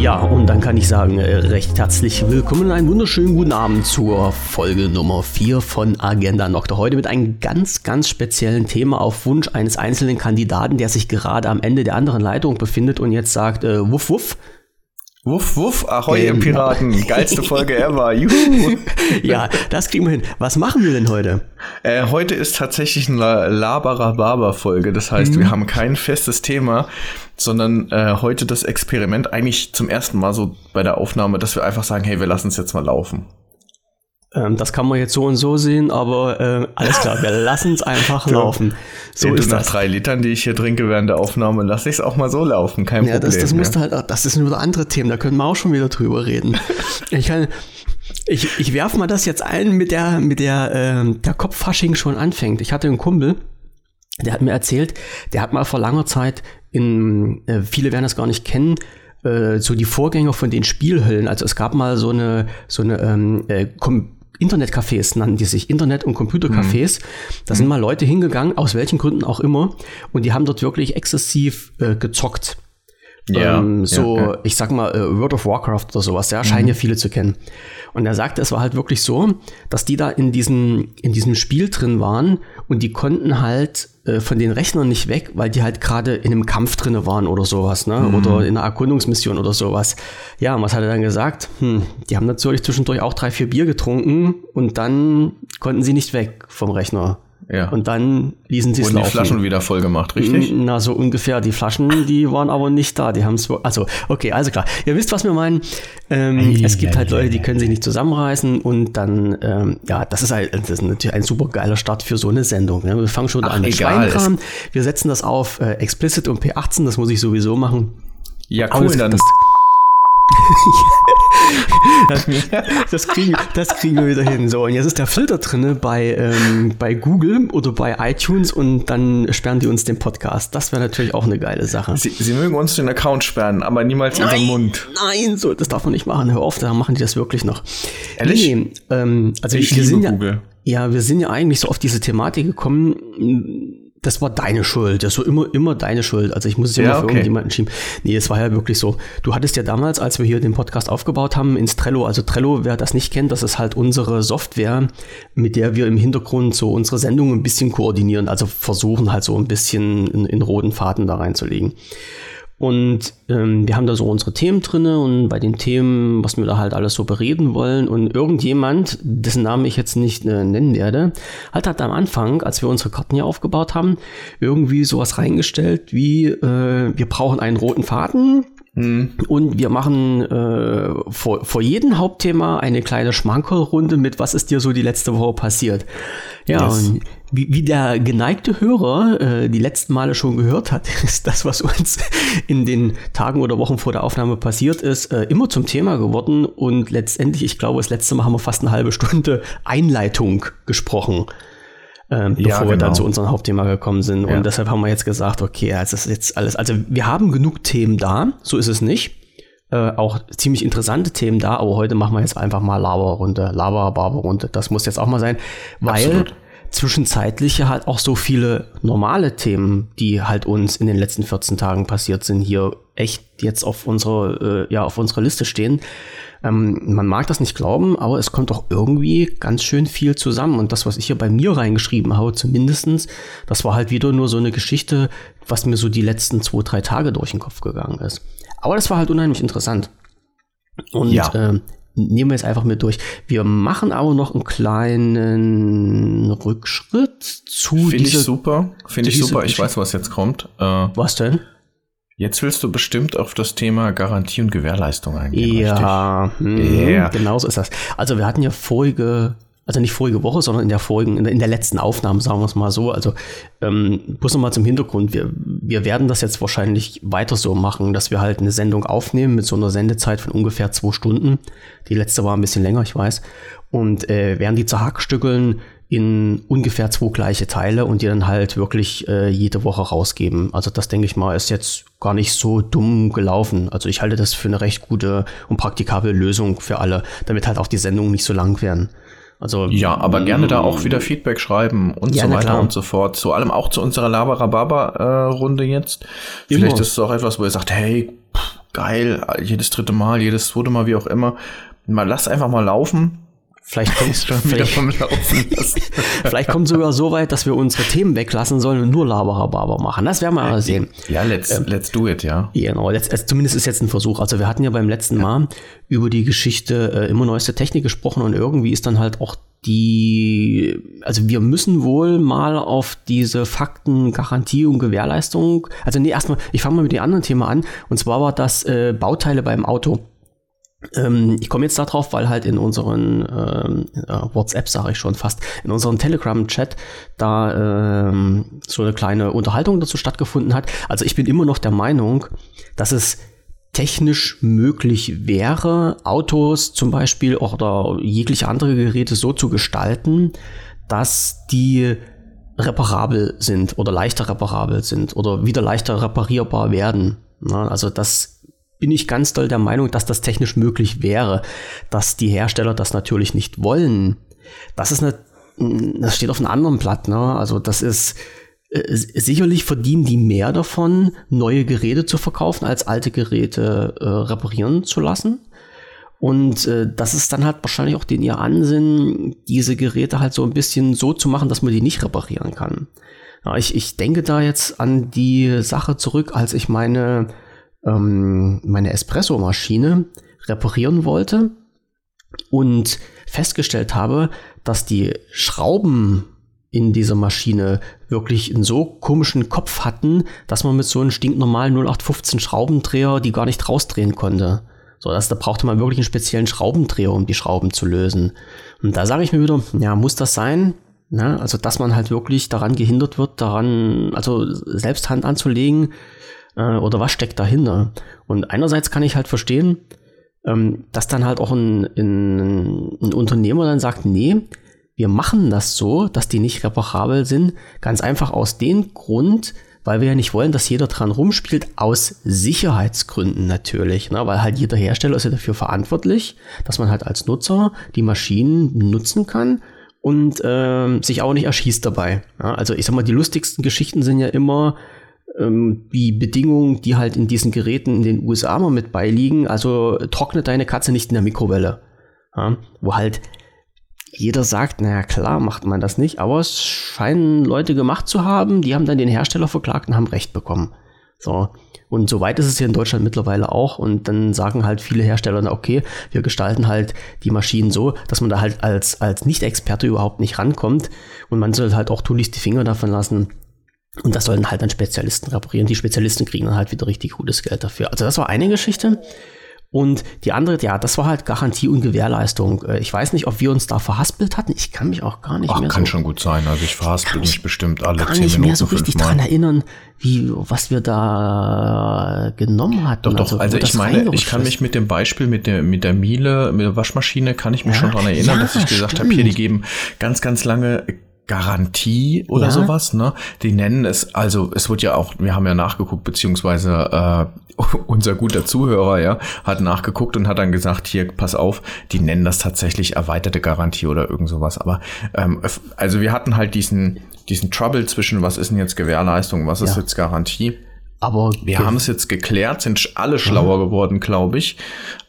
Ja, und dann kann ich sagen, äh, recht herzlich willkommen und einen wunderschönen guten Abend zur Folge Nummer 4 von Agenda Nocte. Heute mit einem ganz, ganz speziellen Thema auf Wunsch eines einzelnen Kandidaten, der sich gerade am Ende der anderen Leitung befindet und jetzt sagt, äh, wuff, wuff, Wuff, wuff, ahoi, ihr ähm. Piraten. Geilste Folge ever. Juhu. ja, das kriegen wir hin. Was machen wir denn heute? Äh, heute ist tatsächlich eine Labara-Barber-Folge. Das heißt, mhm. wir haben kein festes Thema, sondern äh, heute das Experiment eigentlich zum ersten Mal so bei der Aufnahme, dass wir einfach sagen, hey, wir lassen es jetzt mal laufen. Ähm, das kann man jetzt so und so sehen, aber äh, alles klar, wir lassen es einfach laufen. So Seht ist nach das. drei Litern, die ich hier trinke während der Aufnahme, lasse ich es auch mal so laufen, kein ja, Problem. Das, das musste halt, das ist nur andere Themen, da können wir auch schon wieder drüber reden. ich kann, ich, ich werfe mal das jetzt ein, mit der, mit der, äh, der Kopffasching schon anfängt. Ich hatte einen Kumpel, der hat mir erzählt, der hat mal vor langer Zeit in, äh, viele werden das gar nicht kennen, äh, so die Vorgänger von den Spielhöllen. Also es gab mal so eine, so eine ähm, äh, Internetcafés nannten die sich, Internet- und Computercafés. Mhm. Da sind mal Leute hingegangen, aus welchen Gründen auch immer, und die haben dort wirklich exzessiv äh, gezockt. Ja, ähm, so, ja, ja. ich sag mal, äh, World of Warcraft oder sowas, ja, scheinen mhm. ja viele zu kennen. Und er sagte, es war halt wirklich so, dass die da in diesem, in diesem Spiel drin waren und die konnten halt äh, von den Rechnern nicht weg, weil die halt gerade in einem Kampf drinne waren oder sowas, ne? Mhm. Oder in einer Erkundungsmission oder sowas. Ja, und was hat er dann gesagt? Hm, die haben natürlich zwischendurch auch drei, vier Bier getrunken und dann konnten sie nicht weg vom Rechner. Ja. Und dann ließen sie es laufen. die Flaschen wieder voll gemacht, richtig? Na, so ungefähr. Die Flaschen, die waren aber nicht da. Die haben es, also, okay, also klar. Ihr wisst, was wir meinen. Ähm, hey, es gibt halt Leute, die können sich nicht zusammenreißen und dann, ähm, ja, das ist, halt, das ist natürlich ein super geiler Start für so eine Sendung. Ne? Wir fangen schon Ach, an mit Schweinkram. Wir setzen das auf äh, Explicit und P18, das muss ich sowieso machen. Ja, cool, dann. Das, kriegen, das kriegen wir wieder hin. So, und jetzt ist der Filter drin bei, ähm, bei Google oder bei iTunes und dann sperren die uns den Podcast. Das wäre natürlich auch eine geile Sache. Sie, Sie, mögen uns den Account sperren, aber niemals nein, unseren Mund. Nein, so, das darf man nicht machen. Hör auf, da machen die das wirklich noch. Ehrlich? Nee, ähm, also ich wir sind ja, Google. ja, wir sind ja eigentlich so auf diese Thematik gekommen das war deine Schuld. Das war immer, immer deine Schuld. Also ich muss es ja, immer für okay. irgendjemanden schieben. Nee, es war ja wirklich so. Du hattest ja damals, als wir hier den Podcast aufgebaut haben, ins Trello, also Trello, wer das nicht kennt, das ist halt unsere Software, mit der wir im Hintergrund so unsere Sendungen ein bisschen koordinieren, also versuchen halt so ein bisschen in, in roten Faden da reinzulegen. Und ähm, wir haben da so unsere Themen drinne und bei den Themen, was wir da halt alles so bereden wollen. Und irgendjemand, dessen Namen ich jetzt nicht äh, nennen werde, halt hat am Anfang, als wir unsere Karten hier aufgebaut haben, irgendwie sowas reingestellt wie, äh, wir brauchen einen roten Faden. Mhm. Und wir machen äh, vor, vor jedem Hauptthema eine kleine Schmankerlrunde mit, was ist dir so die letzte Woche passiert. Ja, yes. und wie, wie der geneigte Hörer äh, die letzten Male schon gehört hat, ist das, was uns in den Tagen oder Wochen vor der Aufnahme passiert ist, äh, immer zum Thema geworden. Und letztendlich, ich glaube, das letzte Mal haben wir fast eine halbe Stunde Einleitung gesprochen. Ähm, bevor ja, genau. wir dann genau. zu unserem Hauptthema gekommen sind. Ja. Und deshalb haben wir jetzt gesagt, okay, also das ist jetzt alles, also wir haben genug Themen da, so ist es nicht. Äh, auch ziemlich interessante Themen da, aber heute machen wir jetzt einfach mal Lava-Runde, Lava-Barber-Runde. Das muss jetzt auch mal sein, weil Absolut zwischenzeitlich halt auch so viele normale Themen, die halt uns in den letzten 14 Tagen passiert sind, hier echt jetzt auf unsere, äh, ja, auf unserer Liste stehen. Ähm, man mag das nicht glauben, aber es kommt doch irgendwie ganz schön viel zusammen. Und das, was ich hier bei mir reingeschrieben habe, zumindestens, das war halt wieder nur so eine Geschichte, was mir so die letzten zwei, drei Tage durch den Kopf gegangen ist. Aber das war halt unheimlich interessant. Und ja. äh, nehmen wir jetzt einfach mit durch. Wir machen aber noch einen kleinen Rückschritt zu Finde ich super. Finde ich super. Ich weiß, was jetzt kommt. Äh, was denn? Jetzt willst du bestimmt auf das Thema Garantie und Gewährleistung eingehen. Ja, mh, yeah. genau so ist das. Also wir hatten ja vorige also nicht vorige Woche, sondern in der vorigen, in der, in der letzten Aufnahme, sagen wir es mal so. Also ähm, bloß nochmal zum Hintergrund. Wir, wir werden das jetzt wahrscheinlich weiter so machen, dass wir halt eine Sendung aufnehmen mit so einer Sendezeit von ungefähr zwei Stunden. Die letzte war ein bisschen länger, ich weiß. Und äh, werden die zerhackstückeln in ungefähr zwei gleiche Teile und die dann halt wirklich äh, jede Woche rausgeben. Also das denke ich mal ist jetzt gar nicht so dumm gelaufen. Also ich halte das für eine recht gute und praktikable Lösung für alle, damit halt auch die Sendungen nicht so lang werden. Also ja, aber gerne da auch wieder Feedback schreiben und ja, so weiter klar. und so fort. Zu allem auch zu unserer Labarababa-Runde äh, jetzt. Immer. Vielleicht ist es auch etwas, wo ihr sagt, hey, geil, jedes dritte Mal, jedes zweite Mal, wie auch immer. Mal lass einfach mal laufen. Vielleicht kommt es schon wieder vom Laufen Vielleicht kommt sogar so weit, dass wir unsere Themen weglassen sollen und nur Laberhababer machen. Das werden wir aber sehen. Ja, let's, ähm, let's do it, ja. Genau, let's, also zumindest ist jetzt ein Versuch. Also wir hatten ja beim letzten ja. Mal über die Geschichte äh, immer neueste Technik gesprochen und irgendwie ist dann halt auch die, also wir müssen wohl mal auf diese Fakten, Garantie und Gewährleistung, also nee, erstmal, ich fange mal mit dem anderen Thema an, und zwar war das äh, Bauteile beim Auto. Ähm, ich komme jetzt darauf, weil halt in unseren äh, WhatsApp, sage ich schon fast, in unserem Telegram-Chat da ähm, so eine kleine Unterhaltung dazu stattgefunden hat. Also ich bin immer noch der Meinung, dass es technisch möglich wäre, Autos zum Beispiel oder jegliche andere Geräte so zu gestalten, dass die reparabel sind oder leichter reparabel sind oder wieder leichter reparierbar werden. also das bin ich ganz doll der Meinung, dass das technisch möglich wäre, dass die Hersteller das natürlich nicht wollen. Das ist eine, das steht auf einem anderen Blatt. Ne? Also das ist äh, sicherlich verdienen die mehr davon, neue Geräte zu verkaufen, als alte Geräte äh, reparieren zu lassen. Und äh, das ist dann halt wahrscheinlich auch den ihr Ansinn, diese Geräte halt so ein bisschen so zu machen, dass man die nicht reparieren kann. Ja, ich, ich denke da jetzt an die Sache zurück, als ich meine, ähm, meine Espresso-Maschine reparieren wollte und festgestellt habe, dass die Schrauben in dieser Maschine wirklich einen so komischen Kopf hatten, dass man mit so einem stinknormalen 0815 Schraubendreher die gar nicht rausdrehen konnte. So, das, da brauchte man wirklich einen speziellen Schraubendreher, um die Schrauben zu lösen. Und da sage ich mir wieder, ja, muss das sein? Ne? Also, dass man halt wirklich daran gehindert wird, daran, also selbst Hand anzulegen, äh, oder was steckt dahinter? Und einerseits kann ich halt verstehen, ähm, dass dann halt auch ein, ein, ein Unternehmer dann sagt, nee, wir machen das so, dass die nicht reparabel sind, ganz einfach aus dem Grund, weil wir ja nicht wollen, dass jeder dran rumspielt, aus Sicherheitsgründen natürlich, ne? weil halt jeder Hersteller ist ja dafür verantwortlich, dass man halt als Nutzer die Maschinen nutzen kann und äh, sich auch nicht erschießt dabei. Ja? Also ich sag mal, die lustigsten Geschichten sind ja immer ähm, die Bedingungen, die halt in diesen Geräten in den USA mal mit beiliegen. Also trockne deine Katze nicht in der Mikrowelle. Ja? Wo halt jeder sagt, naja klar macht man das nicht, aber es scheinen Leute gemacht zu haben, die haben dann den Hersteller verklagt und haben Recht bekommen. So. Und so weit ist es hier in Deutschland mittlerweile auch. Und dann sagen halt viele Hersteller, na okay, wir gestalten halt die Maschinen so, dass man da halt als, als Nicht-Experte überhaupt nicht rankommt. Und man soll halt auch tunlichst die Finger davon lassen. Und das sollen halt dann Spezialisten reparieren. Die Spezialisten kriegen dann halt wieder richtig gutes Geld dafür. Also das war eine Geschichte. Und die andere, ja, das war halt Garantie und Gewährleistung. Äh, ich weiß nicht, ob wir uns da verhaspelt hatten. Ich kann mich auch gar nicht Ach, mehr kann so, schon gut sein. Also ich verhaspel mich bestimmt alle zehn Minuten. Ich kann mich mehr so richtig dran erinnern, wie, was wir da genommen hatten. Doch, doch, also, also ich meine, ich kann mich mit dem Beispiel mit der, mit der Miele, mit der Waschmaschine, kann ich mich ja, schon dran erinnern, ja, dass ich gesagt habe, hier, die geben ganz, ganz lange Garantie oder ja. sowas, ne? Die nennen es, also es wird ja auch, wir haben ja nachgeguckt, beziehungsweise äh, unser guter Zuhörer, ja, hat nachgeguckt und hat dann gesagt, hier, pass auf, die nennen das tatsächlich erweiterte Garantie oder irgend sowas. Aber ähm, also wir hatten halt diesen, diesen Trouble zwischen, was ist denn jetzt Gewährleistung, was ist ja. jetzt Garantie? Aber wir haben es jetzt geklärt, sind alle schlauer mhm. geworden, glaube ich.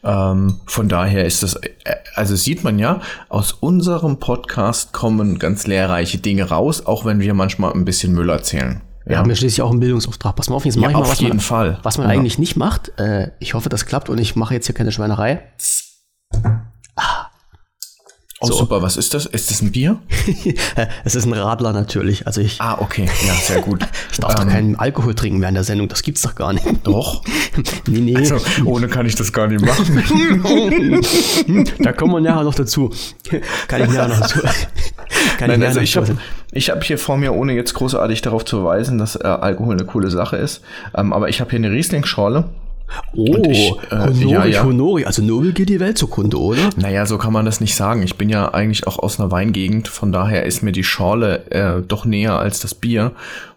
Ähm, von daher ist das, äh, also sieht man ja, aus unserem Podcast kommen ganz lehrreiche Dinge raus, auch wenn wir manchmal ein bisschen Müll erzählen. Wir ja. haben ja schließlich auch einen Bildungsauftrag. Pass mal auf, jetzt mache ja, ich mal, was jeden man, Fall. was man ja. eigentlich nicht macht. Äh, ich hoffe, das klappt und ich mache jetzt hier keine Schweinerei. Ah, Oh, so. super. Was ist das? Ist das ein Bier? es ist ein Radler natürlich. Also ich. Ah, okay. Ja, sehr gut. ich darf ähm, doch keinen Alkohol trinken während der Sendung. Das gibt's doch gar nicht. Doch. nee, nee. Also, ohne kann ich das gar nicht machen. da kommen wir nachher noch dazu. Kann ich nachher noch dazu. Kann Nein, ich also ich habe ich hab hier vor mir, ohne jetzt großartig darauf zu weisen, dass äh, Alkohol eine coole Sache ist, ähm, aber ich habe hier eine Riesling-Schorle Oh, ich, äh, Honori, ja, ja. Honori. Also Nobel geht die Welt zugrunde, oder? Naja, so kann man das nicht sagen. Ich bin ja eigentlich auch aus einer Weingegend, von daher ist mir die Schorle äh, doch näher als das Bier.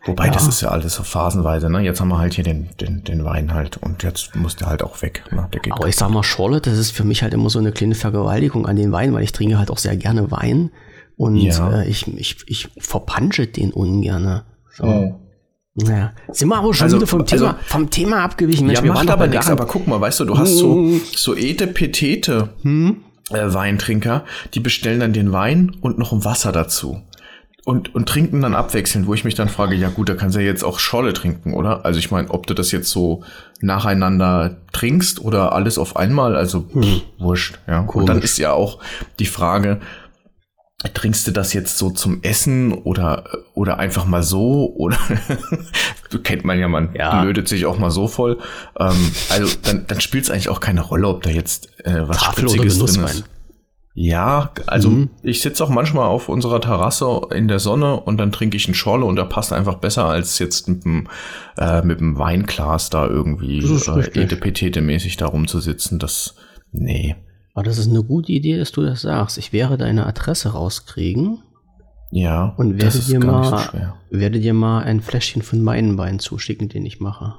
Wobei, ja. das ist ja alles so phasenweise, ne? Jetzt haben wir halt hier den, den, den Wein halt und jetzt muss der halt auch weg. Ne? Aber ich sag mal, Schorle, das ist für mich halt immer so eine kleine Vergewaltigung an den Wein, weil ich trinke halt auch sehr gerne Wein und ja. äh, ich, ich, ich verpansche den ungerne. So. Oh. Ja. Sind wir aber schon also, wieder vom Thema, also, vom Thema abgewichen. Mensch, ja, macht aber nichts, aber guck mal, weißt du, du hast so, hm. so Etepetete hm? äh, Weintrinker, die bestellen dann den Wein und noch ein Wasser dazu. Und, und trinken dann abwechselnd, wo ich mich dann frage, ja gut, da kannst du ja jetzt auch Scholle trinken, oder? Also ich meine, ob du das jetzt so nacheinander trinkst oder alles auf einmal, also hm. wurscht, ja. Komisch. Und dann ist ja auch die Frage, trinkst du das jetzt so zum Essen oder, oder einfach mal so? Oder du kennt man ja, man ja. blödet sich auch mal so voll. Ähm, also dann, dann spielt es eigentlich auch keine Rolle, ob da jetzt äh, was Tafel Spritziges drin ist. Ja, also mhm. ich sitze auch manchmal auf unserer Terrasse in der Sonne und dann trinke ich einen Schorle und der passt einfach besser als jetzt mit dem, äh, mit dem Weinglas da irgendwie äh, etepetete-mäßig da rumzusitzen. Das, nee. Aber das ist eine gute Idee, dass du das sagst. Ich werde deine Adresse rauskriegen. Ja, und werde dir mal, so werde dir mal ein Fläschchen von meinen Wein zuschicken, den ich mache.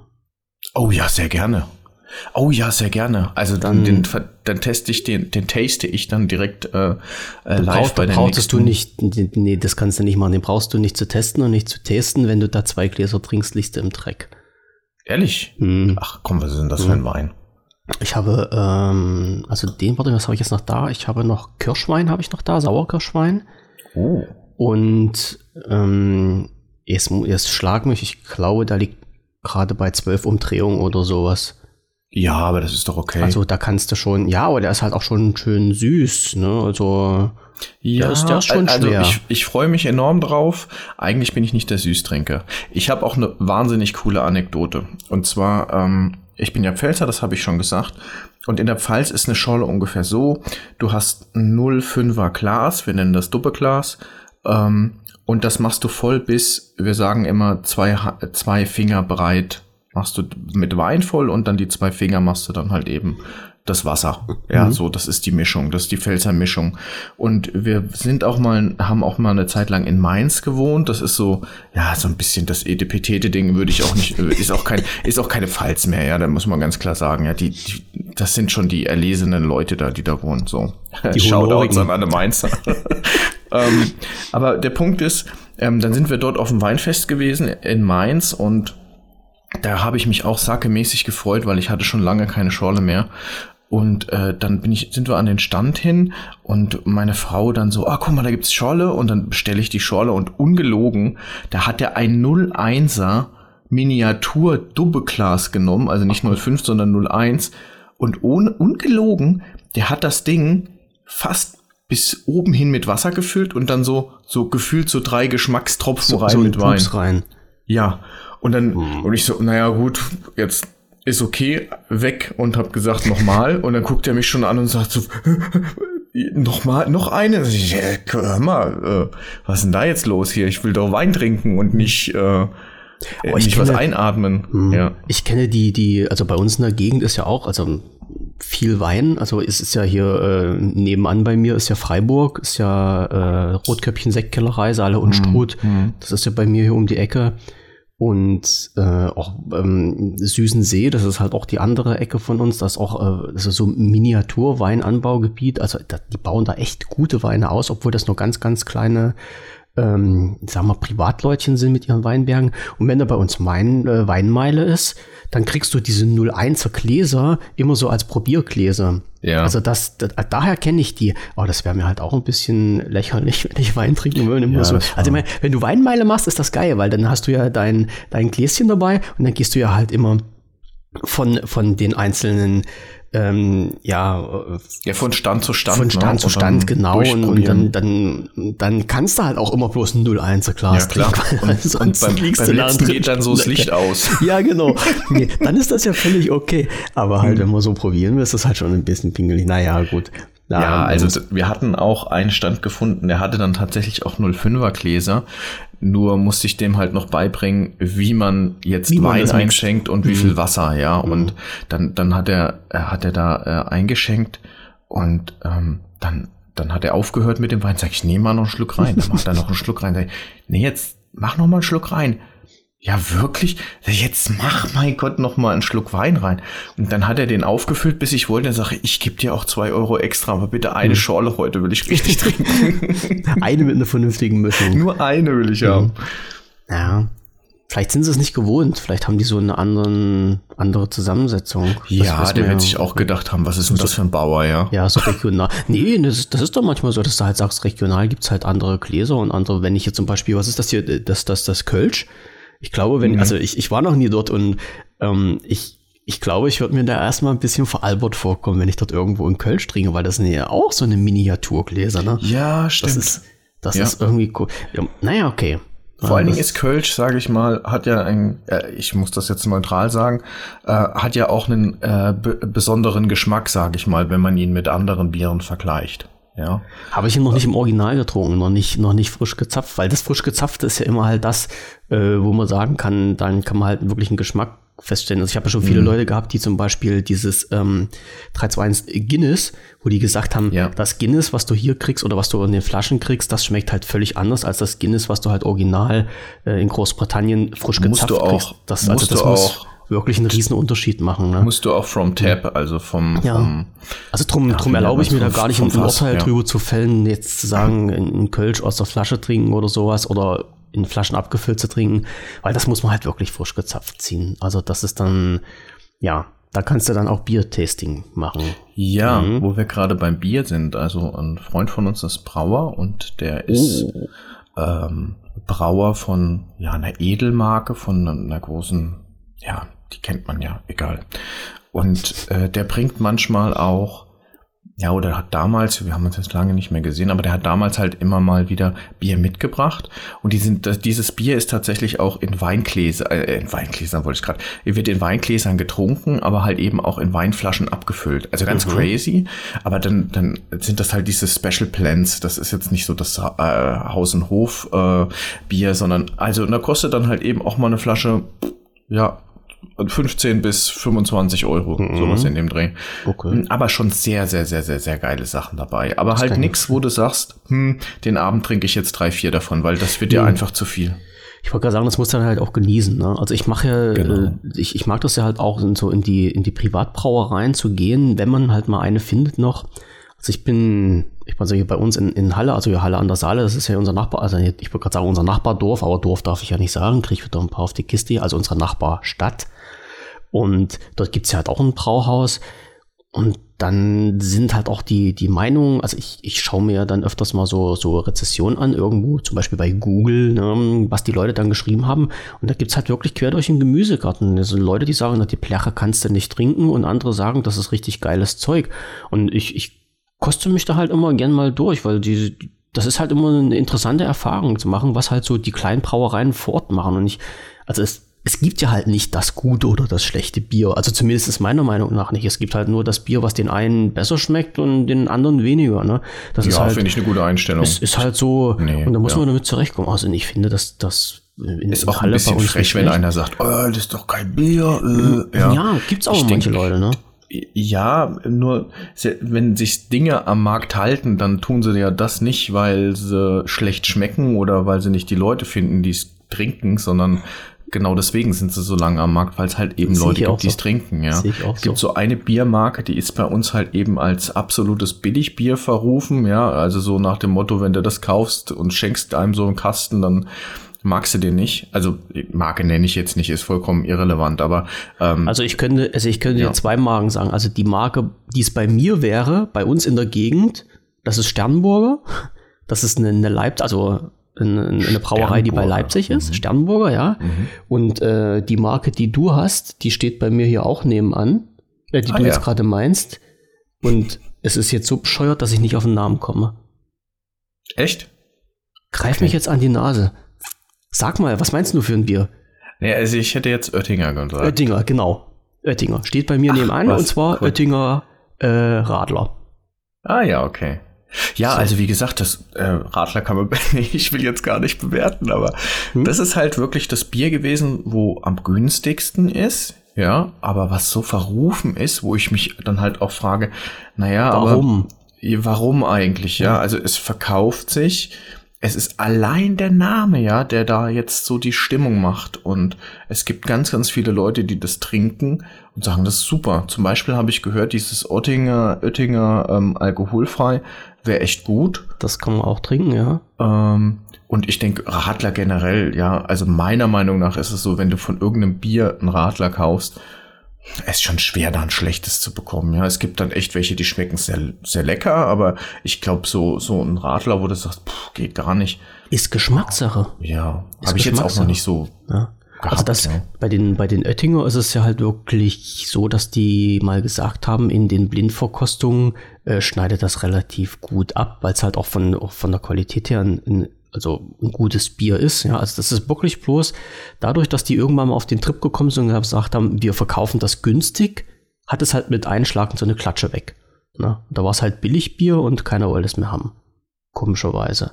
Oh ja, sehr gerne. Oh ja, sehr gerne. Also dann, den, dann teste ich den, den taste ich dann direkt äh, äh live brauchst, bei der brauchst du nicht, nee, das kannst du nicht machen. Den brauchst du nicht zu testen und nicht zu testen. Wenn du da zwei Gläser trinkst, liegst du im Dreck. Ehrlich? Hm. Ach komm, was ist denn das hm. für ein Wein? Ich habe, ähm, also den, warte, was habe ich jetzt noch da? Ich habe noch Kirschwein, habe ich noch da, Sauerkirschwein. Oh. Und ähm, jetzt, jetzt schlag mich, ich glaube, da liegt gerade bei zwölf Umdrehungen oder sowas. Ja, aber das ist doch okay. Also da kannst du schon, ja, aber der ist halt auch schon schön süß, ne? Also ja, der ist, der ist schon also schwer. ich, ich freue mich enorm drauf. Eigentlich bin ich nicht der Süßtrinker. Ich habe auch eine wahnsinnig coole Anekdote. Und zwar, ähm, ich bin ja Pfälzer, das habe ich schon gesagt. Und in der Pfalz ist eine Schorle ungefähr so. Du hast 0,5er Glas, wir nennen das Doppelglas. Ähm, und das machst du voll bis, wir sagen immer, zwei, zwei Finger breit machst du mit Wein voll und dann die zwei Finger machst du dann halt eben das Wasser. Ja, mhm. so, das ist die Mischung, das ist die Pfälzer Mischung. Und wir sind auch mal, haben auch mal eine Zeit lang in Mainz gewohnt. Das ist so, ja, so ein bisschen das Edepetete-Ding würde ich auch nicht, ist auch kein, ist auch keine Pfalz mehr, ja, da muss man ganz klar sagen. Ja, die, die das sind schon die erlesenen Leute da, die da wohnen, so. Die Shoutouts an alle Mainzer. ähm, aber der Punkt ist, ähm, dann sind wir dort auf dem Weinfest gewesen in Mainz und da habe ich mich auch sackemäßig gefreut, weil ich hatte schon lange keine Schorle mehr. Und äh, dann bin ich, sind wir an den Stand hin und meine Frau dann so, ah, guck mal, da gibt's Schorle und dann bestelle ich die Schorle und ungelogen, da hat er ein 01er Miniatur Dubbeglas genommen, also nicht 05, sondern 01 und ohne, ungelogen, der hat das Ding fast bis oben hin mit Wasser gefüllt und dann so, so gefühlt so drei Geschmackstropfen so, rein so mit Wein. rein. Ja, und dann, mhm. und ich so, naja, gut, jetzt ist okay, weg und hab gesagt, nochmal. Und dann guckt er mich schon an und sagt so, nochmal, noch eine? Ja, hör mal, äh, was ist denn da jetzt los hier? Ich will doch Wein trinken und nicht, äh, oh, nicht kenne, was einatmen. Mh, ja. Ich kenne die, die, also bei uns in der Gegend ist ja auch, also viel Wein. Also es ist ja hier äh, nebenan bei mir ist ja Freiburg, ist ja äh, Rotköpfchen Sektkellerei, Saale und mhm. Struth. Mhm. Das ist ja bei mir hier um die Ecke und äh, auch ähm, Süßen See, das ist halt auch die andere Ecke von uns, das ist auch äh, das ist so Miniatur-Weinanbaugebiet, also da, die bauen da echt gute Weine aus, obwohl das nur ganz, ganz kleine ähm, sagen wir, Privatleutchen sind mit ihren Weinbergen. Und wenn da bei uns Wein, äh, Weinmeile ist, dann kriegst du diese 01er Gläser immer so als Probiergläser. Ja. Also das, das daher kenne ich die. Aber das wäre mir halt auch ein bisschen lächerlich, wenn ich Wein trinken würde. Ja, also ich meine, wenn du Weinmeile machst, ist das geil, weil dann hast du ja dein, dein Gläschen dabei und dann gehst du ja halt immer von, von den einzelnen ähm, ja, ja, von Stand zu Stand. Von Stand ne? zu Stand, genau. Und, und, dann, dann, dann kannst du halt auch immer bloß ein 0-1er Glas ja, klar. trinken. Und, sonst und beim, beim letzten geht dann so das Licht aus. ja, genau. Nee, dann ist das ja völlig okay. Aber halt, mhm. wenn man so probieren will, ist das halt schon ein bisschen pingelig. Naja, gut. Ja, ja also wir hatten auch einen Stand gefunden, der hatte dann tatsächlich auch 05er Gläser. Nur musste ich dem halt noch beibringen, wie man jetzt wie Wein einschenkt und wie mhm. viel Wasser, ja. Mhm. Und dann, dann hat er, hat er da äh, eingeschenkt und ähm, dann, dann hat er aufgehört mit dem Wein. Sag ich, nehme mal noch einen Schluck rein. Dann macht er noch einen Schluck rein. Sag ich, nee, jetzt mach noch mal einen Schluck rein. Ja, wirklich? Jetzt mach, mein Gott, noch mal einen Schluck Wein rein. Und dann hat er den aufgefüllt, bis ich wollte. Dann sage ich, ich gebe dir auch zwei Euro extra, aber bitte eine hm. Schorle heute will ich richtig trinken. eine mit einer vernünftigen Mischung. Nur eine will ich haben. Ja. Vielleicht sind sie es nicht gewohnt. Vielleicht haben die so eine anderen, andere Zusammensetzung. Ja, der wird sich auch gedacht haben, was ist denn das für ein Bauer, ja? Ja, so regional. nee, das, das, ist doch manchmal so, dass du halt sagst, regional gibt es halt andere Gläser und andere, wenn ich jetzt zum Beispiel, was ist das hier, das, das, das Kölsch? Ich glaube, wenn, mhm. also ich, ich war noch nie dort und ähm, ich, ich glaube, ich würde mir da erstmal ein bisschen veralbert vorkommen, wenn ich dort irgendwo in Kölsch trinke, weil das sind ja auch so eine Miniaturgläser, ne? Ja, stimmt. Das ist, das ja. ist irgendwie cool. Ja, naja, okay. Vor ja, allen Dingen ist Kölsch, sage ich mal, hat ja ein, äh, ich muss das jetzt neutral sagen, äh, hat ja auch einen äh, besonderen Geschmack, sage ich mal, wenn man ihn mit anderen Bieren vergleicht. Ja. Habe ich ihn noch nicht im Original getrunken, noch nicht, noch nicht frisch gezapft, weil das frisch gezapfte ist ja immer halt das, äh, wo man sagen kann, dann kann man halt wirklich einen Geschmack feststellen. Also ich habe ja schon viele mhm. Leute gehabt, die zum Beispiel dieses ähm, 321 Guinness, wo die gesagt haben, ja. das Guinness, was du hier kriegst oder was du in den Flaschen kriegst, das schmeckt halt völlig anders als das Guinness, was du halt original äh, in Großbritannien frisch gezapft musst du auch, kriegst. Das, also das muss wirklich einen riesen Unterschied machen. Ne? Musst du auch from tap, also vom, ja. vom also drum, ja, drum erlaube ich mir da gar nicht ein Urteil ja. drüber zu fällen, jetzt zu sagen, in Kölsch aus der Flasche trinken oder sowas oder in Flaschen abgefüllt zu trinken, weil das muss man halt wirklich frisch gezapft ziehen. Also das ist dann, ja, da kannst du dann auch Biertasting machen. Ja, mhm. wo wir gerade beim Bier sind. Also ein Freund von uns ist Brauer und der ist oh. ähm, Brauer von ja, einer Edelmarke, von einer großen, ja, die kennt man ja, egal. Und äh, der bringt manchmal auch ja, oder hat damals, wir haben uns jetzt lange nicht mehr gesehen, aber der hat damals halt immer mal wieder Bier mitgebracht. Und die sind, dieses Bier ist tatsächlich auch in Weingläser, äh, in Weingläsern wollte ich gerade, wird in Weingläsern getrunken, aber halt eben auch in Weinflaschen abgefüllt. Also ganz mhm. crazy. Aber dann, dann sind das halt diese Special Plans. Das ist jetzt nicht so das äh, Haus- und Hof-Bier, äh, sondern, also, da kostet dann halt eben auch mal eine Flasche, ja, 15 bis 25 Euro, mhm. sowas in dem Dreh. Okay. Hm, aber schon sehr, sehr, sehr, sehr, sehr geile Sachen dabei. Aber das halt nichts, wo du sagst, hm, den Abend trinke ich jetzt drei, vier davon, weil das wird mhm. ja einfach zu viel. Ich wollte gerade sagen, das muss dann halt auch genießen. Ne? Also ich mache ja, genau. äh, ich, ich mag das ja halt auch, so in die, in die Privatbrauereien zu gehen, wenn man halt mal eine findet noch. Also ich bin, ich so hier bei uns in, in Halle, also hier Halle an der Saale, das ist ja unser Nachbar, also ich wollte gerade sagen unser Nachbardorf, aber Dorf darf ich ja nicht sagen, kriege ich wieder ein paar auf die Kiste, also unsere Nachbarstadt. Und dort gibt es ja halt auch ein Brauhaus. Und dann sind halt auch die, die Meinungen, also ich, ich schaue mir dann öfters mal so, so Rezessionen an, irgendwo, zum Beispiel bei Google, ne, was die Leute dann geschrieben haben. Und da gibt es halt wirklich quer durch den Gemüsegarten. Sind Leute, die sagen, die Pleche kannst du nicht trinken und andere sagen, das ist richtig geiles Zeug. Und ich, ich koste mich da halt immer gern mal durch, weil die, das ist halt immer eine interessante Erfahrung zu machen, was halt so die kleinen Brauereien vor Ort machen. Und ich, also es es gibt ja halt nicht das gute oder das schlechte Bier. Also zumindest ist meiner Meinung nach nicht. Es gibt halt nur das Bier, was den einen besser schmeckt und den anderen weniger. Ne? Das ja, ist halt, finde ich eine gute Einstellung. Es ist halt so, nee, und da muss ja. man damit zurechtkommen. Also ich finde, dass das in, ist auch ein bisschen frech, wenn einer sagt, oh, das ist doch kein Bier. Äh, ja. ja, gibt's auch ich manche denk, Leute, ne? Ja, nur wenn sich Dinge am Markt halten, dann tun sie ja das nicht, weil sie schlecht schmecken oder weil sie nicht die Leute finden, die es trinken, sondern genau deswegen sind sie so lange am Markt, weil es halt eben Leute gibt, die es trinken. Ja. Es gibt so. so eine Biermarke, die ist bei uns halt eben als absolutes Billigbier verrufen. Ja, also so nach dem Motto, wenn du das kaufst und schenkst einem so einen Kasten, dann magst du den nicht. Also Marke nenne ich jetzt nicht, ist vollkommen irrelevant. Aber ähm, also ich könnte, also ich könnte ja. dir zwei Marken sagen. Also die Marke, die es bei mir wäre, bei uns in der Gegend, das ist Sternburger. Das ist eine, eine Leipzig, also eine, eine Brauerei, die bei Leipzig ist, mhm. Sternburger, ja. Mhm. Und äh, die Marke, die du hast, die steht bei mir hier auch nebenan, äh, die ah, du ja. jetzt gerade meinst. Und es ist jetzt so bescheuert, dass ich nicht auf den Namen komme. Echt? Greif okay. mich jetzt an die Nase. Sag mal, was meinst du für ein Bier? Ja, also ich hätte jetzt Oettinger gesagt. Oettinger, genau. Oettinger. Steht bei mir Ach, nebenan was? und zwar cool. Oettinger äh, Radler. Ah ja, okay. Ja, so. also wie gesagt, das äh, Radler kann man, ich will jetzt gar nicht bewerten, aber hm? das ist halt wirklich das Bier gewesen, wo am günstigsten ist. Ja, aber was so verrufen ist, wo ich mich dann halt auch frage, naja, warum? Aber, warum eigentlich? Ja, also es verkauft sich, es ist allein der Name, ja, der da jetzt so die Stimmung macht. Und es gibt ganz, ganz viele Leute, die das trinken und sagen, das ist super. Zum Beispiel habe ich gehört, dieses Ottinger, Oettinger ähm, alkoholfrei wäre echt gut. Das kann man auch trinken, ja. Ähm, und ich denke, Radler generell, ja, also meiner Meinung nach ist es so, wenn du von irgendeinem Bier einen Radler kaufst, es ist schon schwer, da ein schlechtes zu bekommen. Ja, es gibt dann echt welche, die schmecken sehr, sehr lecker, aber ich glaube, so, so ein Radler, wo du sagst, pff, geht gar nicht. Ist Geschmackssache. Ja, habe ich jetzt auch noch nicht so. Ja. Gehabt, also das, ja. bei den, bei den Oettinger ist es ja halt wirklich so, dass die mal gesagt haben, in den Blindverkostungen äh, schneidet das relativ gut ab, weil es halt auch von, auch von der Qualität her ein, ein also ein gutes Bier ist. Ja, also das ist wirklich bloß dadurch, dass die irgendwann mal auf den Trip gekommen sind und gesagt haben, wir verkaufen das günstig, hat es halt mit Einschlagen so eine Klatsche weg. Ne? Da war es halt Billigbier und keiner wollte es mehr haben. Komischerweise.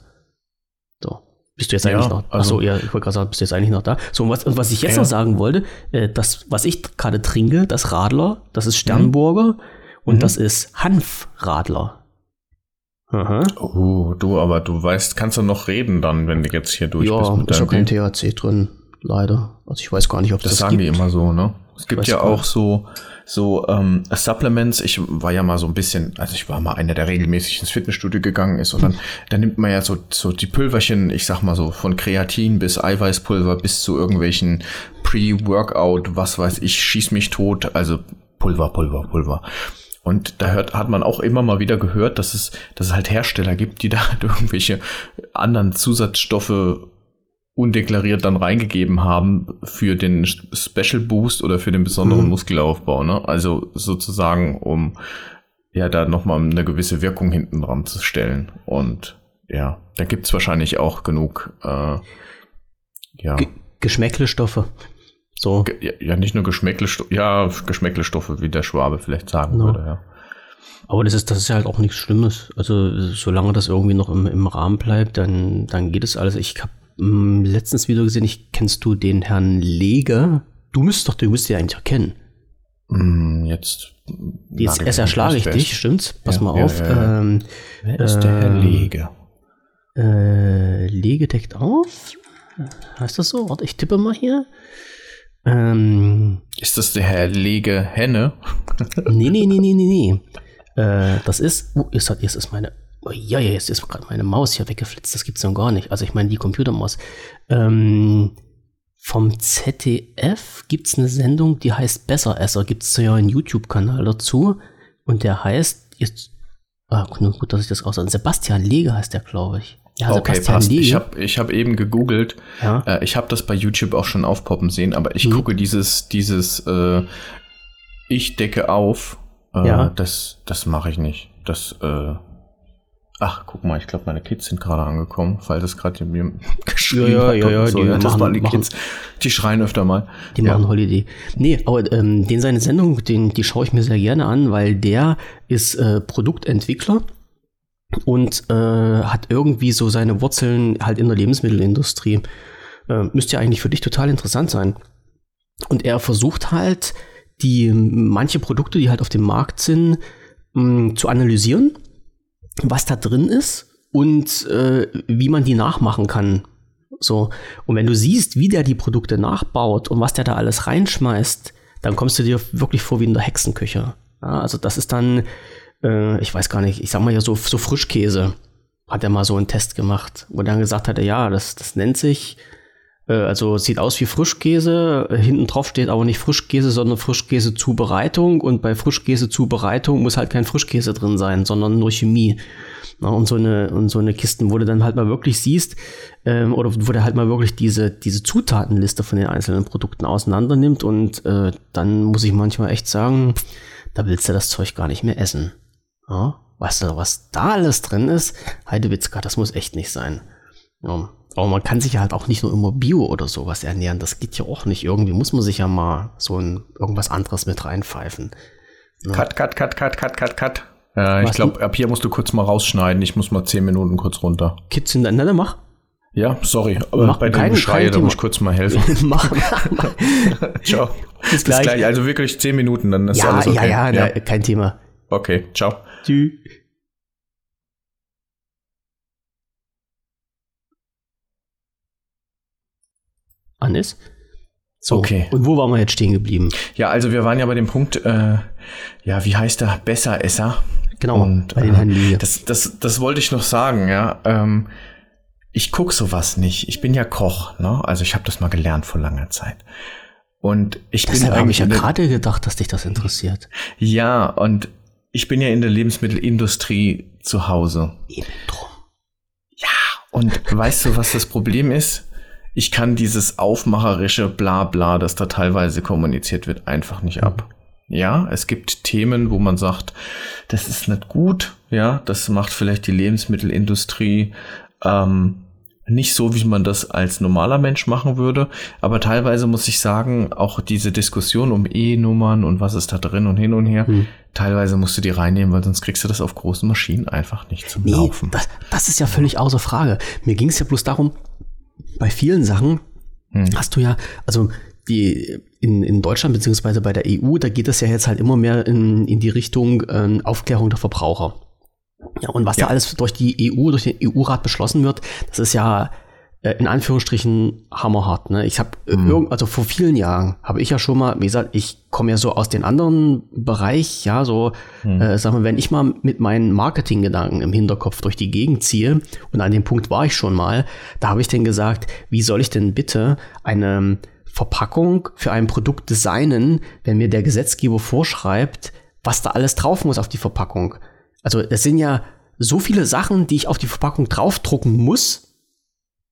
So. Bist du jetzt eigentlich ja, noch? Also, Achso, ja, ich wollte gerade sagen, bist du jetzt eigentlich noch da? So, und was, und was ich jetzt ja. noch sagen wollte, äh, das, was ich gerade trinke, das Radler, das ist Sternburger mhm. und mhm. das ist Hanfradler. Aha. Oh, du, aber du weißt, kannst du noch reden dann, wenn du jetzt hier durch ja, bist. Ja, ist ja kein THC drin, leider. Also ich weiß gar nicht, ob das, das sagen gibt. die immer so, ne? Es gibt ja auch so, so ähm, Supplements. Ich war ja mal so ein bisschen, also ich war mal einer, der regelmäßig ins Fitnessstudio gegangen ist und dann, dann nimmt man ja so, so die Pülverchen, ich sag mal so, von Kreatin bis Eiweißpulver bis zu irgendwelchen Pre-Workout, was weiß ich, schieß mich tot, also Pulver, Pulver, Pulver. Und da hört, hat man auch immer mal wieder gehört, dass es, dass es halt Hersteller gibt, die da halt irgendwelche anderen Zusatzstoffe undeklariert dann reingegeben haben für den Special Boost oder für den besonderen mhm. Muskelaufbau. Ne? Also sozusagen, um ja da nochmal eine gewisse Wirkung hinten dran zu stellen. Und ja, da gibt's wahrscheinlich auch genug äh, ja. G Geschmäcklestoffe. So. Ja, ja, nicht nur Geschmäckle, ja, Geschmäcklestoffe, wie der Schwabe vielleicht sagen no. würde, ja. Aber das ist, das ist ja halt auch nichts Schlimmes. Also, solange das irgendwie noch im, im Rahmen bleibt, dann, dann geht es alles. Ich habe hm, letztens wieder gesehen, ich kennst du den Herrn Leger? Du müsstest doch, du müsstest ja eigentlich erkennen. Mm, jetzt. Jetzt erst erschlage ich dich, stimmt's? Pass ja, mal auf. Ja, ähm, Wer ist der Herr ähm, Lege? Äh, Lege deckt auf. Heißt das so? Warte, ich tippe mal hier. Ähm, ist das der Herr Lege Henne? nee, nee, nee, nee, nee, nee. Äh, das ist, oh, ist, jetzt ist meine, oh, ja, ja, jetzt ist gerade meine Maus hier weggeflitzt, das gibt's noch gar nicht. Also ich meine die Computermaus. Ähm, vom ZDF gibt's eine Sendung, die heißt Besseresser, gibt's ja einen YouTube-Kanal dazu und der heißt, jetzt, ah, gut, dass ich das aussage, Sebastian Lege heißt der, glaube ich. Ja, also okay, passt. Lee. Ich habe ich hab eben gegoogelt. Ja. Äh, ich habe das bei YouTube auch schon aufpoppen sehen, aber ich mhm. gucke dieses, dieses äh, Ich decke auf. Äh, ja. Das, das mache ich nicht. Das, äh, ach, guck mal, ich glaube, meine Kids sind gerade angekommen, weil das gerade mir geschrieben ja, ja, ja, ja, so. die ja, das machen, die Kids, die schreien öfter mal. Die ja. machen Holiday. Nee, aber ähm, den seine Sendung, den, die schaue ich mir sehr gerne an, weil der ist äh, Produktentwickler und äh, hat irgendwie so seine Wurzeln halt in der Lebensmittelindustrie. Äh, müsste ja eigentlich für dich total interessant sein. Und er versucht halt, die manche Produkte, die halt auf dem Markt sind, mh, zu analysieren, was da drin ist und äh, wie man die nachmachen kann. So. Und wenn du siehst, wie der die Produkte nachbaut und was der da alles reinschmeißt, dann kommst du dir wirklich vor wie in der Hexenküche. Ja, also das ist dann äh, ich weiß gar nicht, ich sag mal ja so, so Frischkäse. Hat er mal so einen Test gemacht, wo dann gesagt hat, ja, das, das nennt sich, äh, also sieht aus wie Frischkäse, hinten drauf steht aber nicht Frischkäse, sondern Frischkäse-Zubereitung und bei Frischkäse-Zubereitung muss halt kein Frischkäse drin sein, sondern nur Chemie. Na, und so eine, und so eine Kisten, wo du dann halt mal wirklich siehst, ähm, oder wo der halt mal wirklich diese, diese Zutatenliste von den einzelnen Produkten auseinander nimmt und äh, dann muss ich manchmal echt sagen, da willst du das Zeug gar nicht mehr essen. Ja, weißt du, was da alles drin ist? Heidewitzka, das muss echt nicht sein. Ja, aber man kann sich ja halt auch nicht nur immer Bio oder sowas ernähren. Das geht ja auch nicht. Irgendwie muss man sich ja mal so ein irgendwas anderes mit reinpfeifen. Ja. Cut, cut, cut, cut, cut, cut, cut. Äh, ich glaube, ab hier musst du kurz mal rausschneiden. Ich muss mal zehn Minuten kurz runter. Kids hintereinander, mach. Ja, sorry, aber mach bei dem Schreie, da muss ich kurz mal helfen. mach, mach. Ciao. Bis gleich. Bis gleich. Also wirklich zehn Minuten, dann ist ja, alles okay. Ja, ja, ja. Kein Thema. Okay, ciao du. An. So, okay. Und wo waren wir jetzt stehen geblieben? Ja, also wir waren ja bei dem Punkt, äh, ja, wie heißt er? Besseresser. Genau. Und, bei den äh, Herrn das, das, das wollte ich noch sagen, ja. Ähm, ich gucke sowas nicht. Ich bin ja Koch, ne? Also ich habe das mal gelernt vor langer Zeit. Und ich Deshalb bin eigentlich. Hab ich ja gerade gedacht, dass dich das interessiert. Ja, und ich bin ja in der Lebensmittelindustrie zu Hause. Eben drum. Ja, und weißt du, was das Problem ist? ich kann dieses aufmacherische Blabla, das da teilweise kommuniziert wird, einfach nicht ab. Ja, es gibt Themen, wo man sagt, das ist nicht gut, ja, das macht vielleicht die Lebensmittelindustrie ähm, nicht so, wie man das als normaler Mensch machen würde. Aber teilweise muss ich sagen, auch diese Diskussion um E-Nummern und was ist da drin und hin und her, hm. teilweise musst du die reinnehmen, weil sonst kriegst du das auf großen Maschinen einfach nicht zum nee, Laufen. Das, das ist ja völlig außer Frage. Mir ging es ja bloß darum, bei vielen Sachen hm. hast du ja, also die in, in Deutschland beziehungsweise bei der EU, da geht es ja jetzt halt immer mehr in, in die Richtung äh, Aufklärung der Verbraucher. Ja, und was ja. da alles durch die EU, durch den EU-Rat beschlossen wird, das ist ja äh, in Anführungsstrichen hammerhart. Ne? Ich habe äh, mhm. also vor vielen Jahren habe ich ja schon mal, wie gesagt, ich komme ja so aus den anderen Bereich, ja, so, mhm. äh, sagen wir, wenn ich mal mit meinen Marketinggedanken im Hinterkopf durch die Gegend ziehe, und an dem Punkt war ich schon mal, da habe ich denn gesagt, wie soll ich denn bitte eine Verpackung für ein Produkt designen, wenn mir der Gesetzgeber vorschreibt, was da alles drauf muss auf die Verpackung. Also es sind ja so viele Sachen, die ich auf die Verpackung draufdrucken muss,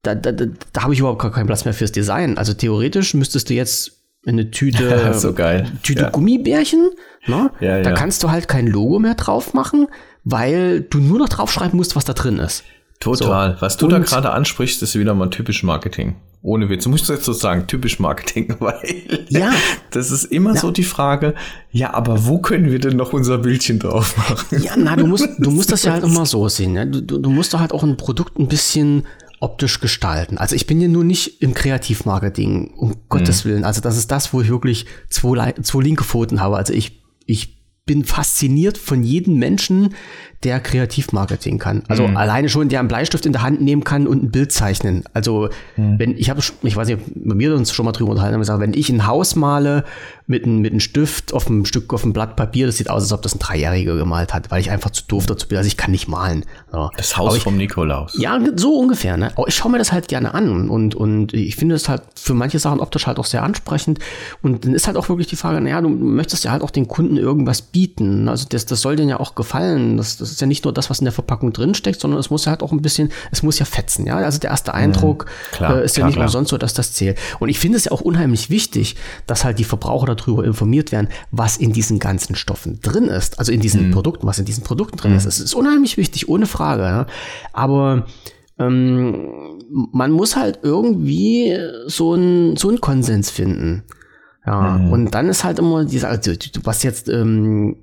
da, da, da, da habe ich überhaupt gar keinen Platz mehr fürs Design. Also theoretisch müsstest du jetzt eine Tüte, so geil. Tüte ja. Gummibärchen, ne? Ja, da kannst du halt kein Logo mehr drauf machen, weil du nur noch draufschreiben musst, was da drin ist. Total. So. Was du Und da gerade ansprichst, ist wieder mal typisch Marketing. Ohne Witz. Du musst jetzt so sagen, typisch Marketing, weil ja. das ist immer ja. so die Frage, ja, aber wo können wir denn noch unser Bildchen drauf machen? Ja, na, du musst, du musst das ja halt immer so sehen. Ne? Du, du musst doch halt auch ein Produkt ein bisschen optisch gestalten. Also ich bin ja nur nicht im Kreativmarketing, um mhm. Gottes Willen. Also das ist das, wo ich wirklich zwei, zwei linke Pfoten habe. Also ich, ich bin fasziniert von jedem Menschen, der Kreativmarketing kann. Also mhm. alleine schon, der einen Bleistift in der Hand nehmen kann und ein Bild zeichnen. Also mhm. wenn ich habe, ich weiß nicht, wir uns schon mal drüber unterhalten, haben gesagt, wenn ich ein Haus male mit einem mit einem Stift auf einem Stück auf einem Blatt Papier, das sieht aus, als ob das ein Dreijähriger gemalt hat, weil ich einfach zu doof dazu bin. Also ich kann nicht malen. So. Das Haus ich, vom Nikolaus. Ja, so ungefähr. Ne? Aber ich schaue mir das halt gerne an und und ich finde es halt für manche Sachen optisch halt auch sehr ansprechend. Und dann ist halt auch wirklich die Frage, naja, du möchtest ja halt auch den Kunden irgendwas bieten. Also das, das soll denen ja auch gefallen. Das, das ist ja nicht nur das, was in der Verpackung drinsteckt, sondern es muss ja halt auch ein bisschen, es muss ja fetzen, ja. Also der erste Eindruck mhm, klar, äh, ist klar, ja nicht klar. umsonst so, dass das zählt. Und ich finde es ja auch unheimlich wichtig, dass halt die Verbraucher darüber informiert werden, was in diesen ganzen Stoffen drin ist. Also in diesen mhm. Produkten, was in diesen Produkten drin mhm. ist. Es ist unheimlich wichtig, ohne Frage. Ja? Aber ähm, man muss halt irgendwie so einen so einen Konsens finden. Ja, mhm. und dann ist halt immer diese, also, was jetzt ähm,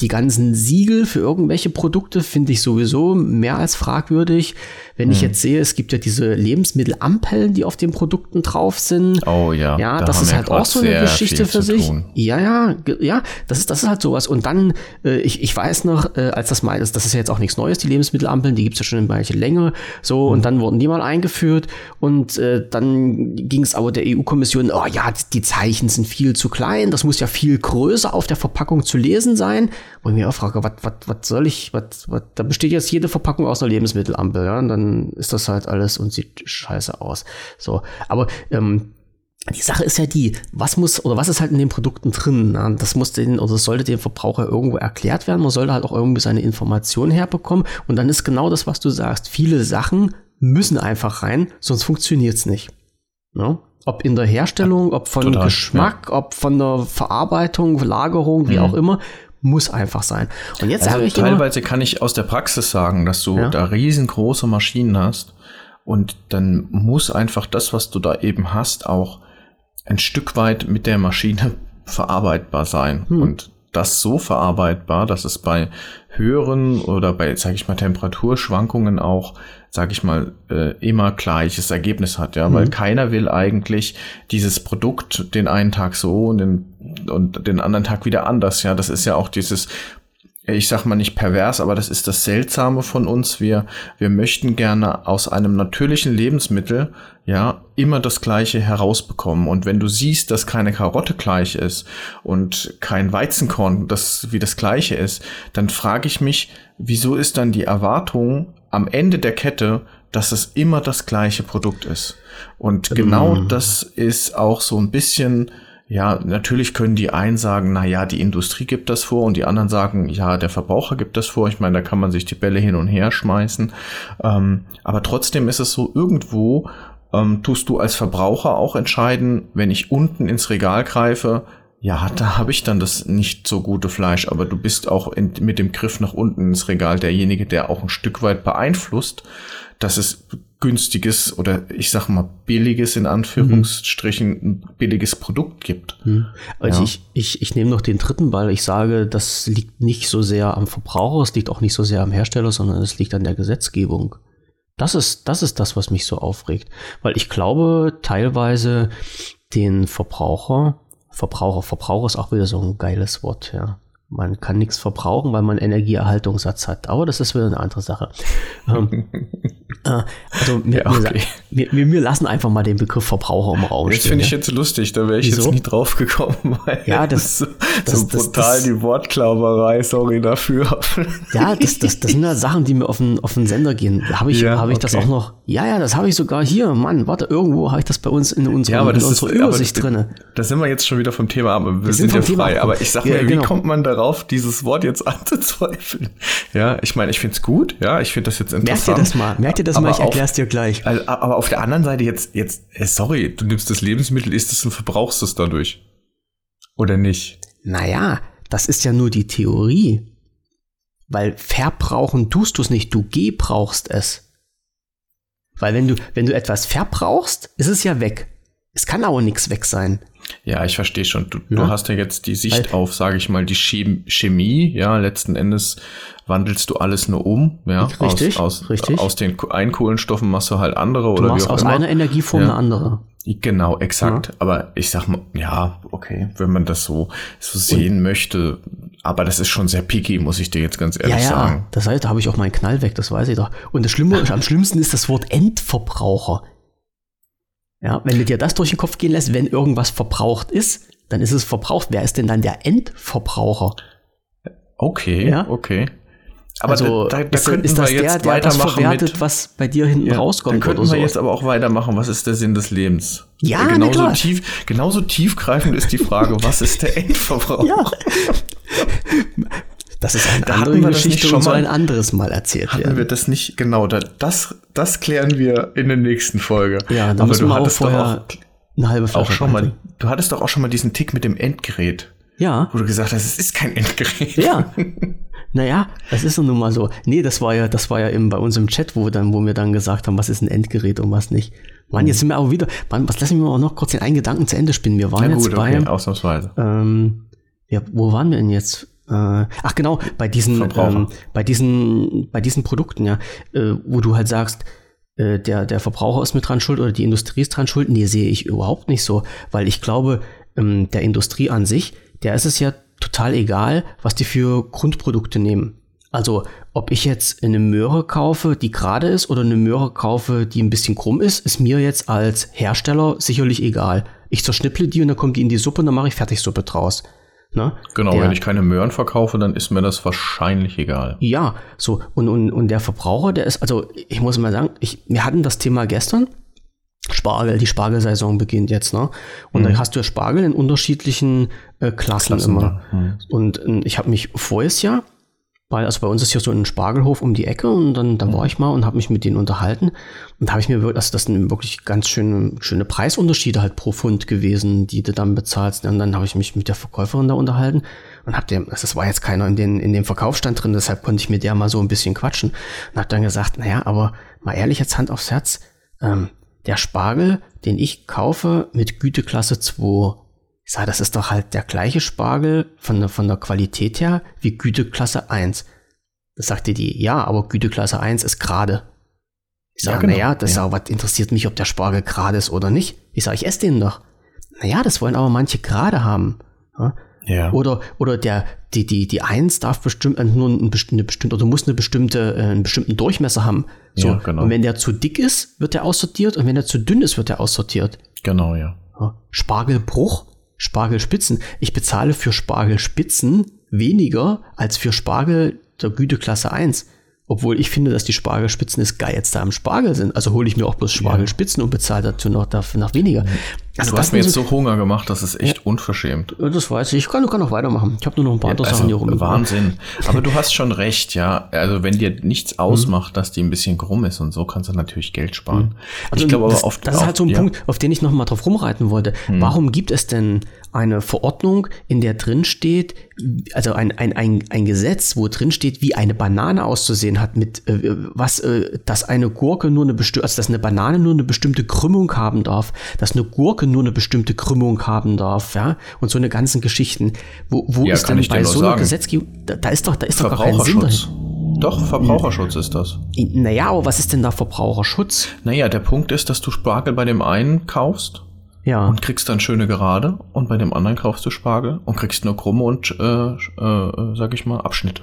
die ganzen Siegel für irgendwelche Produkte finde ich sowieso mehr als fragwürdig. Wenn hm. ich jetzt sehe, es gibt ja diese Lebensmittelampeln, die auf den Produkten drauf sind. Oh ja. Ja, da das ist halt auch so eine Geschichte für sich. Tun. Ja, ja, ja, das ist, das ist halt sowas. Und dann, äh, ich, ich weiß noch, äh, als das mal ist, das ist ja jetzt auch nichts Neues, die Lebensmittelampeln, die gibt's ja schon in welche Länge. So, hm. und dann wurden die mal eingeführt und äh, dann ging es aber der EU-Kommission, oh ja, die Zeichen sind viel zu klein, das muss ja viel größer auf der Verpackung zu lesen sein. Wo ich mir auch frage, was, was, was soll ich, was, was, da besteht jetzt jede Verpackung aus einer Lebensmittelampel, ja, und dann ist das halt alles und sieht scheiße aus. So, aber ähm, die Sache ist ja die, was muss oder was ist halt in den Produkten drin? Na? Das muss den oder sollte dem Verbraucher irgendwo erklärt werden. Man sollte halt auch irgendwie seine Informationen herbekommen. Und dann ist genau das, was du sagst. Viele Sachen müssen einfach rein, sonst funktioniert es nicht. Ja? Ob in der Herstellung, ob von Total, Geschmack, ja. ob von der Verarbeitung, Lagerung, wie mhm. auch immer muss einfach sein. Und jetzt also ich teilweise kann ich aus der Praxis sagen, dass du ja? da riesengroße Maschinen hast und dann muss einfach das, was du da eben hast, auch ein Stück weit mit der Maschine verarbeitbar sein. Hm. Und das so verarbeitbar, dass es bei höheren oder bei, sage ich mal, Temperaturschwankungen auch, sage ich mal, äh, immer gleiches Ergebnis hat, ja, mhm. weil keiner will eigentlich dieses Produkt den einen Tag so und den, und den anderen Tag wieder anders, ja, das ist ja auch dieses ich sag mal nicht pervers, aber das ist das Seltsame von uns. Wir, wir möchten gerne aus einem natürlichen Lebensmittel, ja, immer das Gleiche herausbekommen. Und wenn du siehst, dass keine Karotte gleich ist und kein Weizenkorn das wie das Gleiche ist, dann frage ich mich, wieso ist dann die Erwartung am Ende der Kette, dass es immer das gleiche Produkt ist? Und genau mm. das ist auch so ein bisschen ja, natürlich können die einen sagen, na ja, die Industrie gibt das vor und die anderen sagen, ja, der Verbraucher gibt das vor. Ich meine, da kann man sich die Bälle hin und her schmeißen. Ähm, aber trotzdem ist es so, irgendwo ähm, tust du als Verbraucher auch entscheiden, wenn ich unten ins Regal greife, ja, da habe ich dann das nicht so gute Fleisch, aber du bist auch in, mit dem Griff nach unten ins Regal derjenige, der auch ein Stück weit beeinflusst, dass es günstiges oder ich sag mal billiges in Anführungsstrichen mhm. ein billiges Produkt gibt. Mhm. Also ja. ich, ich, ich nehme noch den dritten Ball. Ich sage, das liegt nicht so sehr am Verbraucher, es liegt auch nicht so sehr am Hersteller, sondern es liegt an der Gesetzgebung. Das ist, das ist das, was mich so aufregt. Weil ich glaube, teilweise den Verbraucher, Verbraucher, Verbraucher ist auch wieder so ein geiles Wort, ja. Man kann nichts verbrauchen, weil man Energieerhaltungssatz hat. Aber das ist wieder eine andere Sache. ähm, äh, also wir, ja, okay. Wir, wir, wir, lassen einfach mal den Begriff Verbraucher im Raum Das finde ich jetzt lustig, da wäre ich Wieso? jetzt nicht drauf gekommen. ja, das, so, das, so das, brutal das, die Wortklauberei, sorry dafür. ja, das, das, das sind ja Sachen, die mir auf den, auf den Sender gehen. Habe ich, ja, hab ich okay. das auch noch? Ja, ja, das habe ich sogar hier. Mann, warte, irgendwo habe ich das bei uns in, unserer, ja, in unserer ist, Übersicht drin. Da sind wir jetzt schon wieder vom Thema, aber wir, wir sind, sind ja frei. Aber ich sag ja, mir, wie genau. kommt man darauf? dieses Wort jetzt anzuzweifeln. Ja, ich meine, ich finde es gut, ja, ich finde das jetzt interessant. Merk dir das mal, merk dir das mal, ich erkläre es dir gleich. Also, aber auf der anderen Seite jetzt, jetzt, äh, sorry, du nimmst das Lebensmittel, isst es und verbrauchst es dadurch. Oder nicht? Naja, das ist ja nur die Theorie. Weil verbrauchen tust du es nicht, du gebrauchst es. Weil wenn du, wenn du etwas verbrauchst, ist es ja weg. Es kann aber nichts weg sein. Ja, ich verstehe schon. Du, ja. du hast ja jetzt die Sicht Weil, auf, sage ich mal, die Chemie. Ja, letzten Endes wandelst du alles nur um. Ja, richtig, aus, aus, richtig. aus den Einkohlenstoffen machst du halt andere du oder machst wie auch aus immer. einer Energieform ja. eine andere. Genau, exakt. Ja. Aber ich sag mal, ja, okay, wenn man das so, so sehen Und, möchte, aber das ist schon sehr picky, muss ich dir jetzt ganz ehrlich ja, ja. sagen. Das heißt, da habe ich auch meinen Knall weg, das weiß ich doch. Und das Schlimme, am schlimmsten ist das Wort Endverbraucher. Ja, wenn du dir das durch den Kopf gehen lässt, wenn irgendwas verbraucht ist, dann ist es verbraucht. Wer ist denn dann der Endverbraucher? Okay, ja? okay. Aber also, da, da, da ist, ist das der, der das verwertet, mit, was bei dir hinten ja, rauskommt? Dann könnten wir jetzt aber auch weitermachen. Was ist der Sinn des Lebens? Ja, genauso tief, genauso tiefgreifend ist die Frage, was ist der Endverbraucher? Ja. Das ist eine da andere Geschichte schon mal ein anderes Mal erzählt hatten werden. wir das nicht, genau, das, das klären wir in der nächsten Folge. Ja, da müssen wir auch vorher auch, eine halbe Flasche auch schon mal, Du hattest doch auch schon mal diesen Tick mit dem Endgerät. Ja. Wo du gesagt hast, es ist kein Endgerät. Ja. Naja, das ist nun mal so. Nee, das war ja, das war ja eben bei uns im Chat, wo, dann, wo wir dann gesagt haben, was ist ein Endgerät und was nicht. Mann, jetzt sind wir auch wieder. Mann, was lassen wir auch noch kurz den einen Gedanken zu Ende spinnen. Wir waren Na gut, jetzt bei. Okay, ausnahmsweise. Ähm, ja, wo waren wir denn jetzt? Äh, ach genau, bei diesen, ähm, bei diesen, bei diesen Produkten, ja, äh, wo du halt sagst, äh, der, der Verbraucher ist mit dran schuld oder die Industrie ist dran schuld. Nee, sehe ich überhaupt nicht so, weil ich glaube, ähm, der Industrie an sich, der ist es ja total egal, was die für Grundprodukte nehmen. Also, ob ich jetzt eine Möhre kaufe, die gerade ist, oder eine Möhre kaufe, die ein bisschen krumm ist, ist mir jetzt als Hersteller sicherlich egal. Ich zerschnipple die und dann kommt die in die Suppe und dann mache ich Fertigsuppe draus. Ne? Genau, der, wenn ich keine Möhren verkaufe, dann ist mir das wahrscheinlich egal. Ja, so. Und, und, und der Verbraucher, der ist, also ich muss mal sagen, ich, wir hatten das Thema gestern. Spargel, die Spargelsaison beginnt jetzt, ne? Und mhm. da hast du ja Spargel in unterschiedlichen äh, Klassen, Klassen, immer. Mhm. Und äh, ich habe mich voriges Jahr weil also bei uns ist hier so ein Spargelhof um die Ecke und dann, dann war mhm. ich mal und habe mich mit denen unterhalten und da habe ich mir wirklich, also das sind wirklich ganz schöne, schöne Preisunterschiede halt pro Pfund gewesen, die du dann bezahlst. Und dann habe ich mich mit der Verkäuferin da unterhalten und hab dem, also das war jetzt keiner in, den, in dem Verkaufsstand drin, deshalb konnte ich mit der mal so ein bisschen quatschen und habe dann gesagt, naja, aber mal ehrlich jetzt Hand aufs Herz, ähm, der Spargel, den ich kaufe mit Güteklasse 2, ich sage, das ist doch halt der gleiche Spargel von der, von der Qualität her wie Güteklasse 1. Das sagte die, ja, aber Güteklasse 1 ist gerade. Ich sage, ja, genau. naja, das ja. Auch, was interessiert mich, ob der Spargel gerade ist oder nicht. Ich sage, ich esse den doch. Naja, das wollen aber manche gerade haben. Ja? Ja. Oder, oder der, die, die, die Eins darf bestimmt äh, nur eine bestimmte, oder muss eine bestimmte, äh, einen bestimmten Durchmesser haben. So. Ja, genau. Und wenn der zu dick ist, wird der aussortiert und wenn der zu dünn ist, wird der aussortiert. Genau, ja. Spargelbruch, Spargelspitzen. Ich bezahle für Spargelspitzen weniger als für Spargel der Güteklasse 1. Obwohl ich finde, dass die Spargelspitzen das Geilste am Spargel sind. Also hole ich mir auch bloß Spargelspitzen ja. und bezahle dazu noch, dafür noch weniger. Also du hast mir jetzt so Hunger gemacht, das ist echt ja, unverschämt. Das weiß ich. Ich kann, kann noch weitermachen. Ich habe nur noch ein paar ja, andere also Sachen hier rum. Wahnsinn. Aber du hast schon recht, ja. Also wenn dir nichts mhm. ausmacht, dass die ein bisschen krumm ist und so, kannst du natürlich Geld sparen. Mhm. Also ich glaube aber oft. Das ist halt so ein ja. Punkt, auf den ich noch mal drauf rumreiten wollte. Mhm. Warum gibt es denn eine Verordnung, in der drin steht, also ein, ein, ein, ein Gesetz, wo drin steht, wie eine Banane auszusehen hat, mit äh, was, äh, dass eine Gurke nur eine bestimmte, also dass eine Banane nur eine bestimmte Krümmung haben darf, dass eine Gurke nur eine bestimmte Krümmung haben darf, ja, und so eine ganzen Geschichten. Wo, wo ja, ist denn bei so einer Gesetzgebung, da, da, ist doch, da ist doch gar kein Sinn drin. Doch, Verbraucherschutz ist das. Naja, aber was ist denn da Verbraucherschutz? Naja, der Punkt ist, dass du Spargel bei dem einen kaufst ja. und kriegst dann schöne Gerade und bei dem anderen kaufst du Spargel und kriegst nur krumme und, äh, äh, sag ich mal, Abschnitte.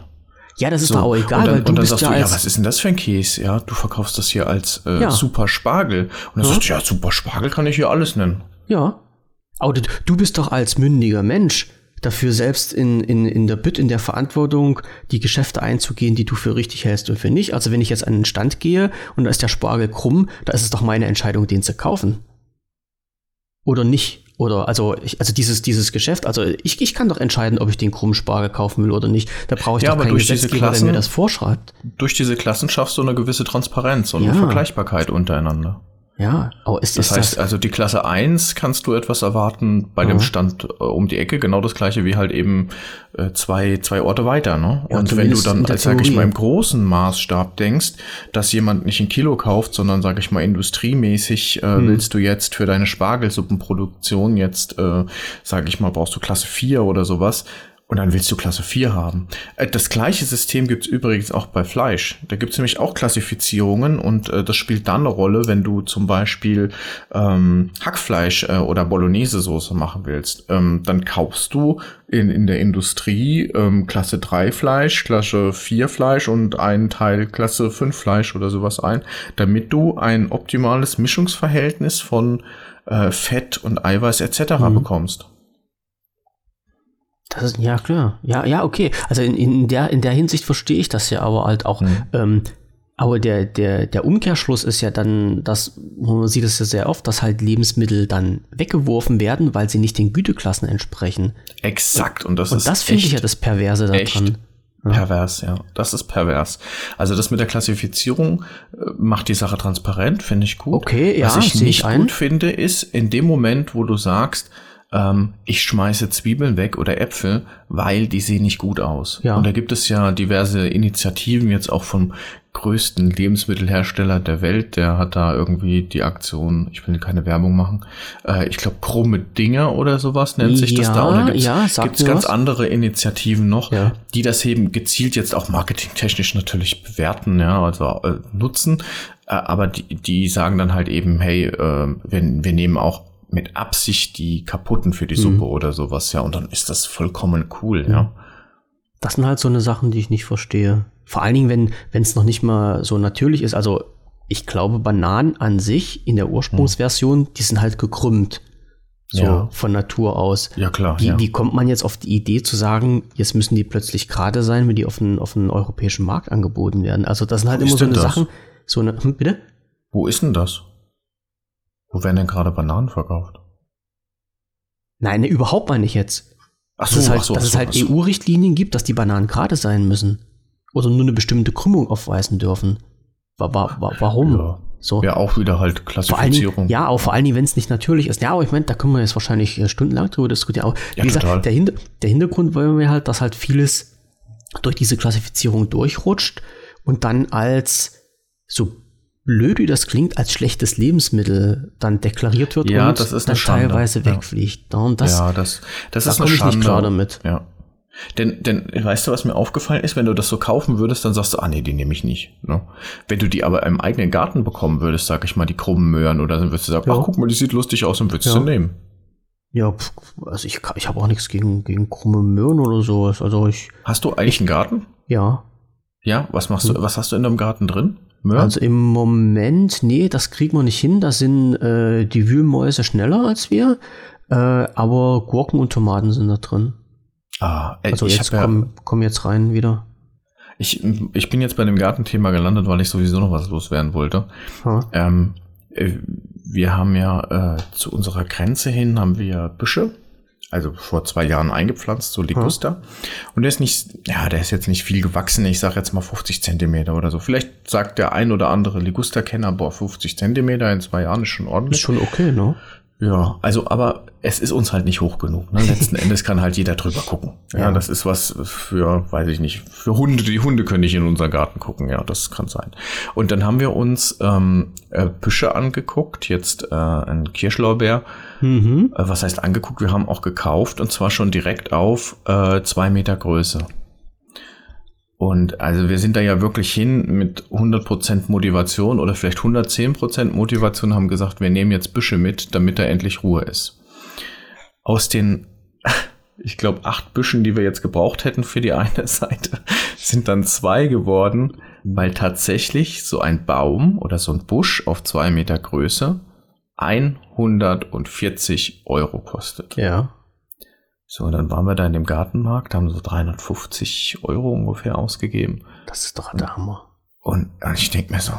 Ja, das ist so. doch auch egal, und dann, weil du und dann sagst ja du, ja, was ist denn das für ein Käse? Ja, du verkaufst das hier als äh, ja. Super Spargel. Und dann ja. sagst du, ja, Super Spargel kann ich hier alles nennen. Ja. Aber du, du bist doch als mündiger Mensch dafür selbst in, in, in der Bütt, in der Verantwortung, die Geschäfte einzugehen, die du für richtig hältst und für nicht. Also wenn ich jetzt an den Stand gehe und da ist der Spargel krumm, da ist es doch meine Entscheidung, den zu kaufen. Oder nicht. Oder also, ich, also dieses, dieses Geschäft, also ich, ich kann doch entscheiden, ob ich den krummen Spargel kaufen will oder nicht. Da brauche ich ja, doch keinen Gesetzgeber, Klassen, der mir das vorschreibt. Durch diese Klassen schaffst du eine gewisse Transparenz und ja. eine Vergleichbarkeit untereinander. Ja, oh, ist, das ist heißt, das also die Klasse 1 kannst du etwas erwarten bei ja. dem Stand äh, um die Ecke, genau das gleiche wie halt eben äh, zwei, zwei Orte weiter. Ne? Ja, und wenn du dann, als sage ich mal, im großen Maßstab denkst, dass jemand nicht ein Kilo kauft, sondern sage ich mal, industriemäßig äh, hm. willst du jetzt für deine Spargelsuppenproduktion jetzt, äh, sage ich mal, brauchst du Klasse 4 oder sowas, und dann willst du Klasse 4 haben. Äh, das gleiche System gibt's übrigens auch bei Fleisch. Da gibt's nämlich auch Klassifizierungen und äh, das spielt dann eine Rolle, wenn du zum Beispiel ähm, Hackfleisch äh, oder Bolognese-Soße machen willst. Ähm, dann kaufst du in, in der Industrie ähm, Klasse 3 Fleisch, Klasse 4 Fleisch und einen Teil Klasse 5 Fleisch oder sowas ein, damit du ein optimales Mischungsverhältnis von äh, Fett und Eiweiß etc. Mhm. bekommst. Das ist, ja, klar. Ja, ja, okay. Also in, in, der, in der Hinsicht verstehe ich das ja aber halt auch. Mhm. Ähm, aber der, der, der Umkehrschluss ist ja dann, dass man sieht es ja sehr oft, dass halt Lebensmittel dann weggeworfen werden, weil sie nicht den Güteklassen entsprechen. Exakt. Und das und das finde ich ja das Perverse daran. Ja. Pervers, ja. Das ist pervers. Also das mit der Klassifizierung äh, macht die Sache transparent, finde ich gut. Okay, ja. Was ich nicht ich gut finde, ist in dem Moment, wo du sagst, ähm, ich schmeiße Zwiebeln weg oder Äpfel, weil die sehen nicht gut aus. Ja. Und da gibt es ja diverse Initiativen jetzt auch vom größten Lebensmittelhersteller der Welt, der hat da irgendwie die Aktion, ich will keine Werbung machen, äh, ich glaube krumme Dinger oder sowas nennt sich ja, das da. Oder gibt's, ja, gibt's ganz was? andere Initiativen noch, ja. die das eben gezielt jetzt auch marketingtechnisch natürlich bewerten, ja, also äh, nutzen, äh, aber die, die sagen dann halt eben, hey, äh, wir, wir nehmen auch mit Absicht die kaputten für die mhm. Suppe oder sowas, ja, und dann ist das vollkommen cool, mhm. ja. Das sind halt so eine Sachen, die ich nicht verstehe. Vor allen Dingen, wenn wenn es noch nicht mal so natürlich ist. Also ich glaube, Bananen an sich in der Ursprungsversion, mhm. die sind halt gekrümmt. So ja. von Natur aus. Ja, klar. Wie, ja. wie kommt man jetzt auf die Idee zu sagen, jetzt müssen die plötzlich gerade sein, wenn die auf den, auf den europäischen Markt angeboten werden? Also das sind halt Wo immer so eine das? Sachen. So eine, hm, bitte? Wo ist denn das? Wo werden denn gerade Bananen verkauft? Nein, überhaupt mal nicht jetzt. Ach so, dass es halt, so, dass so, es halt EU-Richtlinien gibt, dass die Bananen gerade sein müssen. Oder nur eine bestimmte Krümmung aufweisen dürfen. Wa wa wa warum? Ja. So. Ja, auch wieder halt Klassifizierung. Dingen, ja, auch vor allen Dingen, wenn es nicht natürlich ist. Ja, aber ich meine, da können wir jetzt wahrscheinlich äh, stundenlang drüber diskutieren. Aber ja, wie gesagt, total. Der, Hinter der Hintergrund wollen wir halt, dass halt vieles durch diese Klassifizierung durchrutscht und dann als so blöd wie das klingt, als schlechtes Lebensmittel dann deklariert wird ja, und das ist dann teilweise ja. wegfliegt. Und das, ja, das, das da ist eine ich nicht klar damit. Ja. Denn, denn, weißt du, was mir aufgefallen ist, wenn du das so kaufen würdest, dann sagst du, ah nee, die nehme ich nicht. Ne? Wenn du die aber im eigenen Garten bekommen würdest, sag ich mal, die krummen Möhren, oder dann würdest du sagen, ja. ach guck mal, die sieht lustig aus und würdest ja. du nehmen. Ja, also ich, ich habe auch nichts gegen, gegen krumme Möhren oder sowas. Also ich. Hast du eigentlich einen Garten? Ja. Ja, was machst du, hm. was hast du in deinem Garten drin? Möhren? Also im Moment, nee, das kriegen wir nicht hin. Da sind äh, die Wühlmäuse schneller als wir. Äh, aber Gurken und Tomaten sind da drin. Ah, ey, also jetzt komm, ja, komm jetzt rein wieder. Ich, ich bin jetzt bei dem Gartenthema gelandet, weil ich sowieso noch was loswerden wollte. Ähm, äh, wir haben ja äh, zu unserer Grenze hin haben wir Büsche, also vor zwei Jahren eingepflanzt, so Liguster. Hm. Und der ist nicht, ja, der ist jetzt nicht viel gewachsen. Ich sage jetzt mal 50 Zentimeter oder so. Vielleicht sagt der ein oder andere Liguster-Kenner, boah, 50 Zentimeter in zwei Jahren ist schon ordentlich. Ist schon okay, ne? Ja, also aber es ist uns halt nicht hoch genug. Ne? Letzten Endes kann halt jeder drüber gucken. Ja, ja, das ist was für, weiß ich nicht, für Hunde. Die Hunde können nicht in unseren Garten gucken. Ja, das kann sein. Und dann haben wir uns ähm, äh, Büsche angeguckt. Jetzt äh, ein Kirschlorbeer. Mhm. Äh, was heißt angeguckt? Wir haben auch gekauft und zwar schon direkt auf äh, zwei Meter Größe. Und also wir sind da ja wirklich hin mit 100% Motivation oder vielleicht 110% Motivation, haben gesagt, wir nehmen jetzt Büsche mit, damit da endlich Ruhe ist. Aus den, ich glaube, acht Büschen, die wir jetzt gebraucht hätten für die eine Seite, sind dann zwei geworden, weil tatsächlich so ein Baum oder so ein Busch auf zwei Meter Größe 140 Euro kostet. Ja. So, und dann waren wir da in dem Gartenmarkt, haben so 350 Euro ungefähr ausgegeben. Das ist doch der Hammer. Und, und ich denke mir so,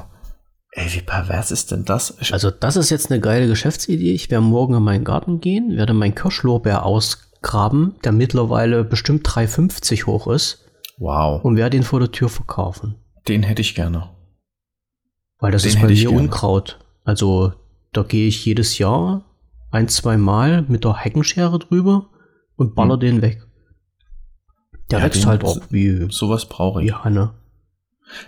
ey, wie pervers ist denn das? Also, das ist jetzt eine geile Geschäftsidee. Ich werde morgen in meinen Garten gehen, werde meinen Kirschlorbeer ausgraben, der mittlerweile bestimmt 3,50 hoch ist. Wow. Und werde ihn vor der Tür verkaufen. Den hätte ich gerne. Weil das Den ist bei mir Unkraut. Also, da gehe ich jedes Jahr ein, zwei Mal mit der Heckenschere drüber und baller hm. den weg. Der ja, wächst halt auch wie. Sowas brauche ich. Ja, ne?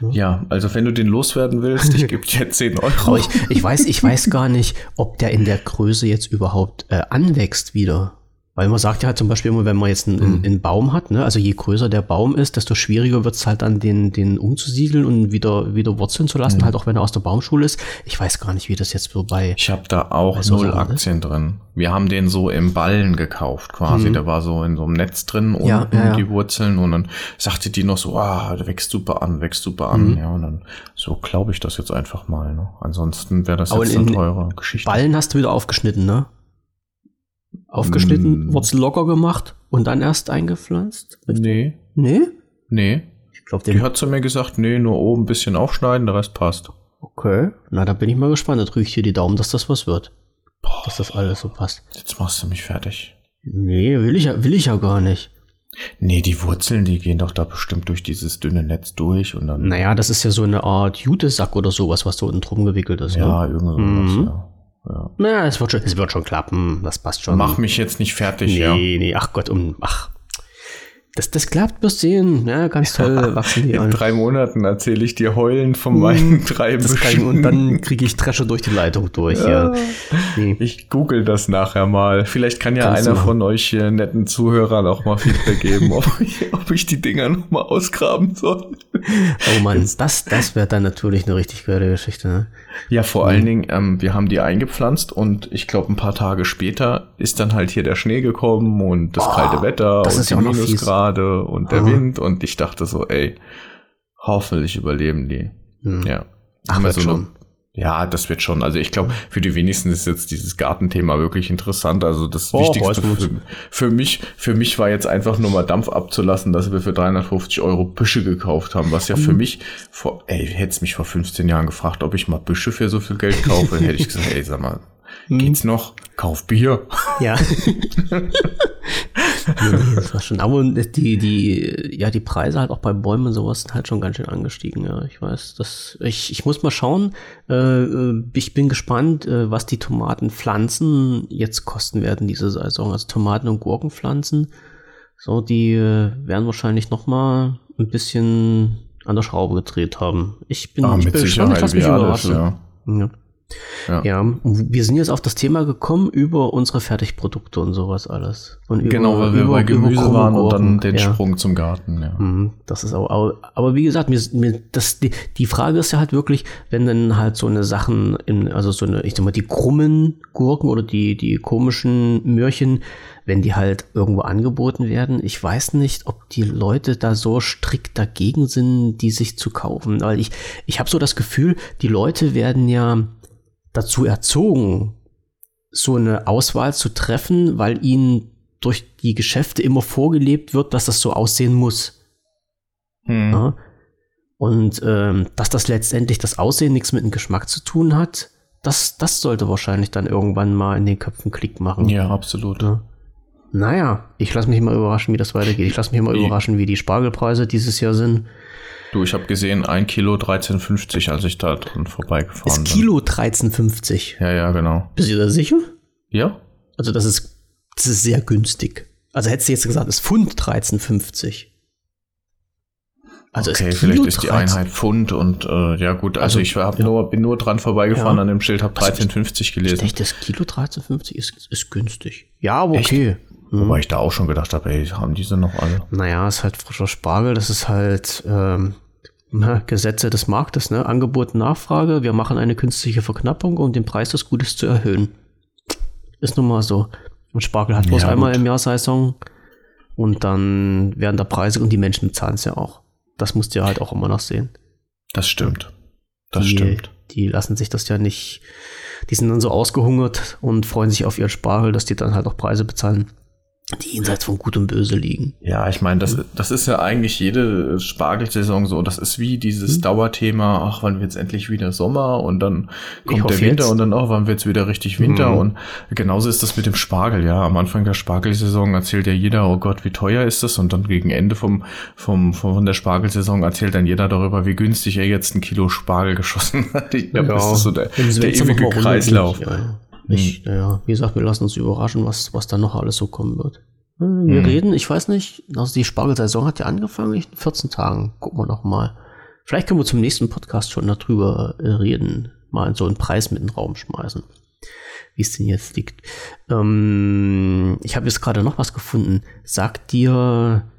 Ja. ja, also wenn du den loswerden willst, ich gebe dir 10 Euro. Ich, ich, weiß, ich weiß gar nicht, ob der in der Größe jetzt überhaupt äh, anwächst wieder. Weil man sagt ja halt zum Beispiel immer, wenn man jetzt einen, mhm. einen Baum hat, ne, also je größer der Baum ist, desto schwieriger wird es halt dann, den, den umzusiedeln und wieder, wieder wurzeln zu lassen, mhm. halt auch wenn er aus der Baumschule ist. Ich weiß gar nicht, wie das jetzt so bei. Ich habe da auch null Aktien ist. drin. Wir haben den so im Ballen gekauft quasi. Mhm. Der war so in so einem Netz drin und ja, ja, die Wurzeln und dann sagte die noch so, ah, der wächst super an, wächst super an. Mhm. Ja, und dann so glaube ich das jetzt einfach mal. Ne? Ansonsten wäre das Aber jetzt eine teure Geschichte. Ballen hast du wieder aufgeschnitten, ne? Aufgeschnitten, mm. Wurzel locker gemacht und dann erst eingepflanzt? Richtig? Nee. Nee? Nee. Ich glaub, Die hat zu mir gesagt, nee, nur oben ein bisschen aufschneiden, der Rest passt. Okay. Na, da bin ich mal gespannt. Da drücke ich dir die Daumen, dass das was wird. Boah, dass das alles so passt. Jetzt machst du mich fertig. Nee, will ich ja, will ich ja gar nicht. Nee, die Wurzeln, die gehen doch da bestimmt durch dieses dünne Netz durch und dann. Naja, das ist ja so eine Art Jutesack oder sowas, was da unten drum gewickelt ist. Ja, ne? irgendwas, mhm. ja. Ja. Na, es wird schon, es wird schon klappen. Das passt schon. Mach mich jetzt nicht fertig, nee, ja. Nee, nee, ach Gott, um, ach, das, das klappt, wirst sehen. Ja, ganz toll wachsen die In an. drei Monaten erzähle ich dir heulen von meinen mm, drei Büschen. Und dann kriege ich Dresche durch die Leitung durch. Ja. ja. Nee. Ich google das nachher mal. Vielleicht kann ja Kannst einer von euch hier netten Zuhörern auch mal Feedback geben, ob, ich, ob ich die Dinger noch mal ausgraben soll. Oh Mann, das, das wäre dann natürlich eine richtig geile Geschichte. Ne? Ja, vor mhm. allen Dingen, ähm, wir haben die eingepflanzt und ich glaube, ein paar Tage später ist dann halt hier der Schnee gekommen und das oh, kalte Wetter das und ist ja die Minusgrade gerade und der Aha. Wind und ich dachte so, ey, hoffentlich überleben die. Hm. Ja. Ach, wird so schon. Ja, das wird schon. Also ich glaube, für die wenigsten ist jetzt dieses Gartenthema wirklich interessant. Also das oh, Wichtigste für, für, mich, für mich war jetzt einfach nur mal Dampf abzulassen, dass wir für 350 Euro Büsche gekauft haben, was ja für mhm. mich vor, ey, hättest mich vor 15 Jahren gefragt, ob ich mal Büsche für so viel Geld kaufe, hätte ich gesagt, ey, sag mal, hm. geht's noch? Kauf Bier. Ja. nee, das war schon. Aber die, die, ja, die Preise halt auch bei Bäumen und sowas sind halt schon ganz schön angestiegen, ja. Ich weiß, das, ich, ich muss mal schauen. Äh, äh, ich bin gespannt, äh, was die Tomatenpflanzen jetzt kosten werden diese Saison. Also Tomaten- und Gurkenpflanzen. So, die äh, werden wahrscheinlich noch mal ein bisschen an der Schraube gedreht haben. Ich bin, ah, ich bin gespannt, ich lasse mich überraschen. Ja. ja. Ja. ja, wir sind jetzt auf das Thema gekommen über unsere Fertigprodukte und sowas alles. Und über, genau, weil wir über, bei Gemüse waren und dann den ja. Sprung zum Garten. Ja. Mhm, das ist auch, aber wie gesagt, mir, mir das, die, die Frage ist ja halt wirklich, wenn dann halt so eine Sachen, in, also so eine, ich sag mal, die krummen Gurken oder die, die komischen Möhrchen, wenn die halt irgendwo angeboten werden, ich weiß nicht, ob die Leute da so strikt dagegen sind, die sich zu kaufen. Weil ich, ich habe so das Gefühl, die Leute werden ja dazu erzogen, so eine Auswahl zu treffen, weil ihnen durch die Geschäfte immer vorgelebt wird, dass das so aussehen muss. Hm. Ja? Und ähm, dass das letztendlich das Aussehen nichts mit dem Geschmack zu tun hat, das, das sollte wahrscheinlich dann irgendwann mal in den Köpfen Klick machen. Ja, absolut. Ja. Naja, ich lasse mich mal überraschen, wie das weitergeht. Ich lasse mich mal überraschen, wie die Spargelpreise dieses Jahr sind. Du, ich habe gesehen, ein Kilo 13,50, als ich da dran vorbeigefahren ist bin. Kilo 13,50? Ja, ja, genau. Bist du da sicher? Ja. Also das ist, das ist sehr günstig. Also hättest du jetzt gesagt, es ist Pfund 13,50. Also okay, vielleicht ist die Einheit Pfund und äh, ja gut, also, also ich hab ja. nur, bin nur dran vorbeigefahren ja. an dem Schild, habe 13,50 also gelesen. Echt, das Kilo 13,50 ist, ist günstig. Ja, aber okay. Mhm. Wobei ich da auch schon gedacht habe, ey, haben diese noch alle? Naja, ist halt frischer Spargel, das ist halt ähm, na, Gesetze des Marktes, ne? Angebot, Nachfrage. Wir machen eine künstliche Verknappung, um den Preis des Gutes zu erhöhen. Ist nun mal so. Und Spargel hat bloß ja, einmal im Jahr Saison und dann werden da Preise und die Menschen zahlen es ja auch. Das musst du ja halt auch immer noch sehen. Das stimmt. Das die, stimmt. Die lassen sich das ja nicht, die sind dann so ausgehungert und freuen sich auf ihren Spargel, dass die dann halt auch Preise bezahlen die jenseits von Gut und Böse liegen. Ja, ich meine, das, das ist ja eigentlich jede Spargelsaison so. Das ist wie dieses hm. Dauerthema, ach, wann wird's endlich wieder Sommer und dann kommt der Winter jetzt. und dann auch, wann wird's wieder richtig Winter. Hm. Und genauso ist das mit dem Spargel, ja. Am Anfang der Spargelsaison erzählt ja jeder, oh Gott, wie teuer ist das? Und dann gegen Ende vom, vom, von der Spargelsaison erzählt dann jeder darüber, wie günstig er jetzt ein Kilo Spargel geschossen hat. Ich glaube, ja, das ist so der, der ewige Kreislauf. Ja. Ich, hm. naja, wie gesagt, wir lassen uns überraschen, was, was da noch alles so kommen wird. Äh, wir hm. reden, ich weiß nicht, also die Spargelsaison hat ja angefangen, in 14 Tagen. Gucken wir noch mal. Vielleicht können wir zum nächsten Podcast schon darüber äh, reden, mal so einen Preis mit in den Raum schmeißen, wie es denn jetzt liegt. Ähm, ich habe jetzt gerade noch was gefunden. Sagt dir,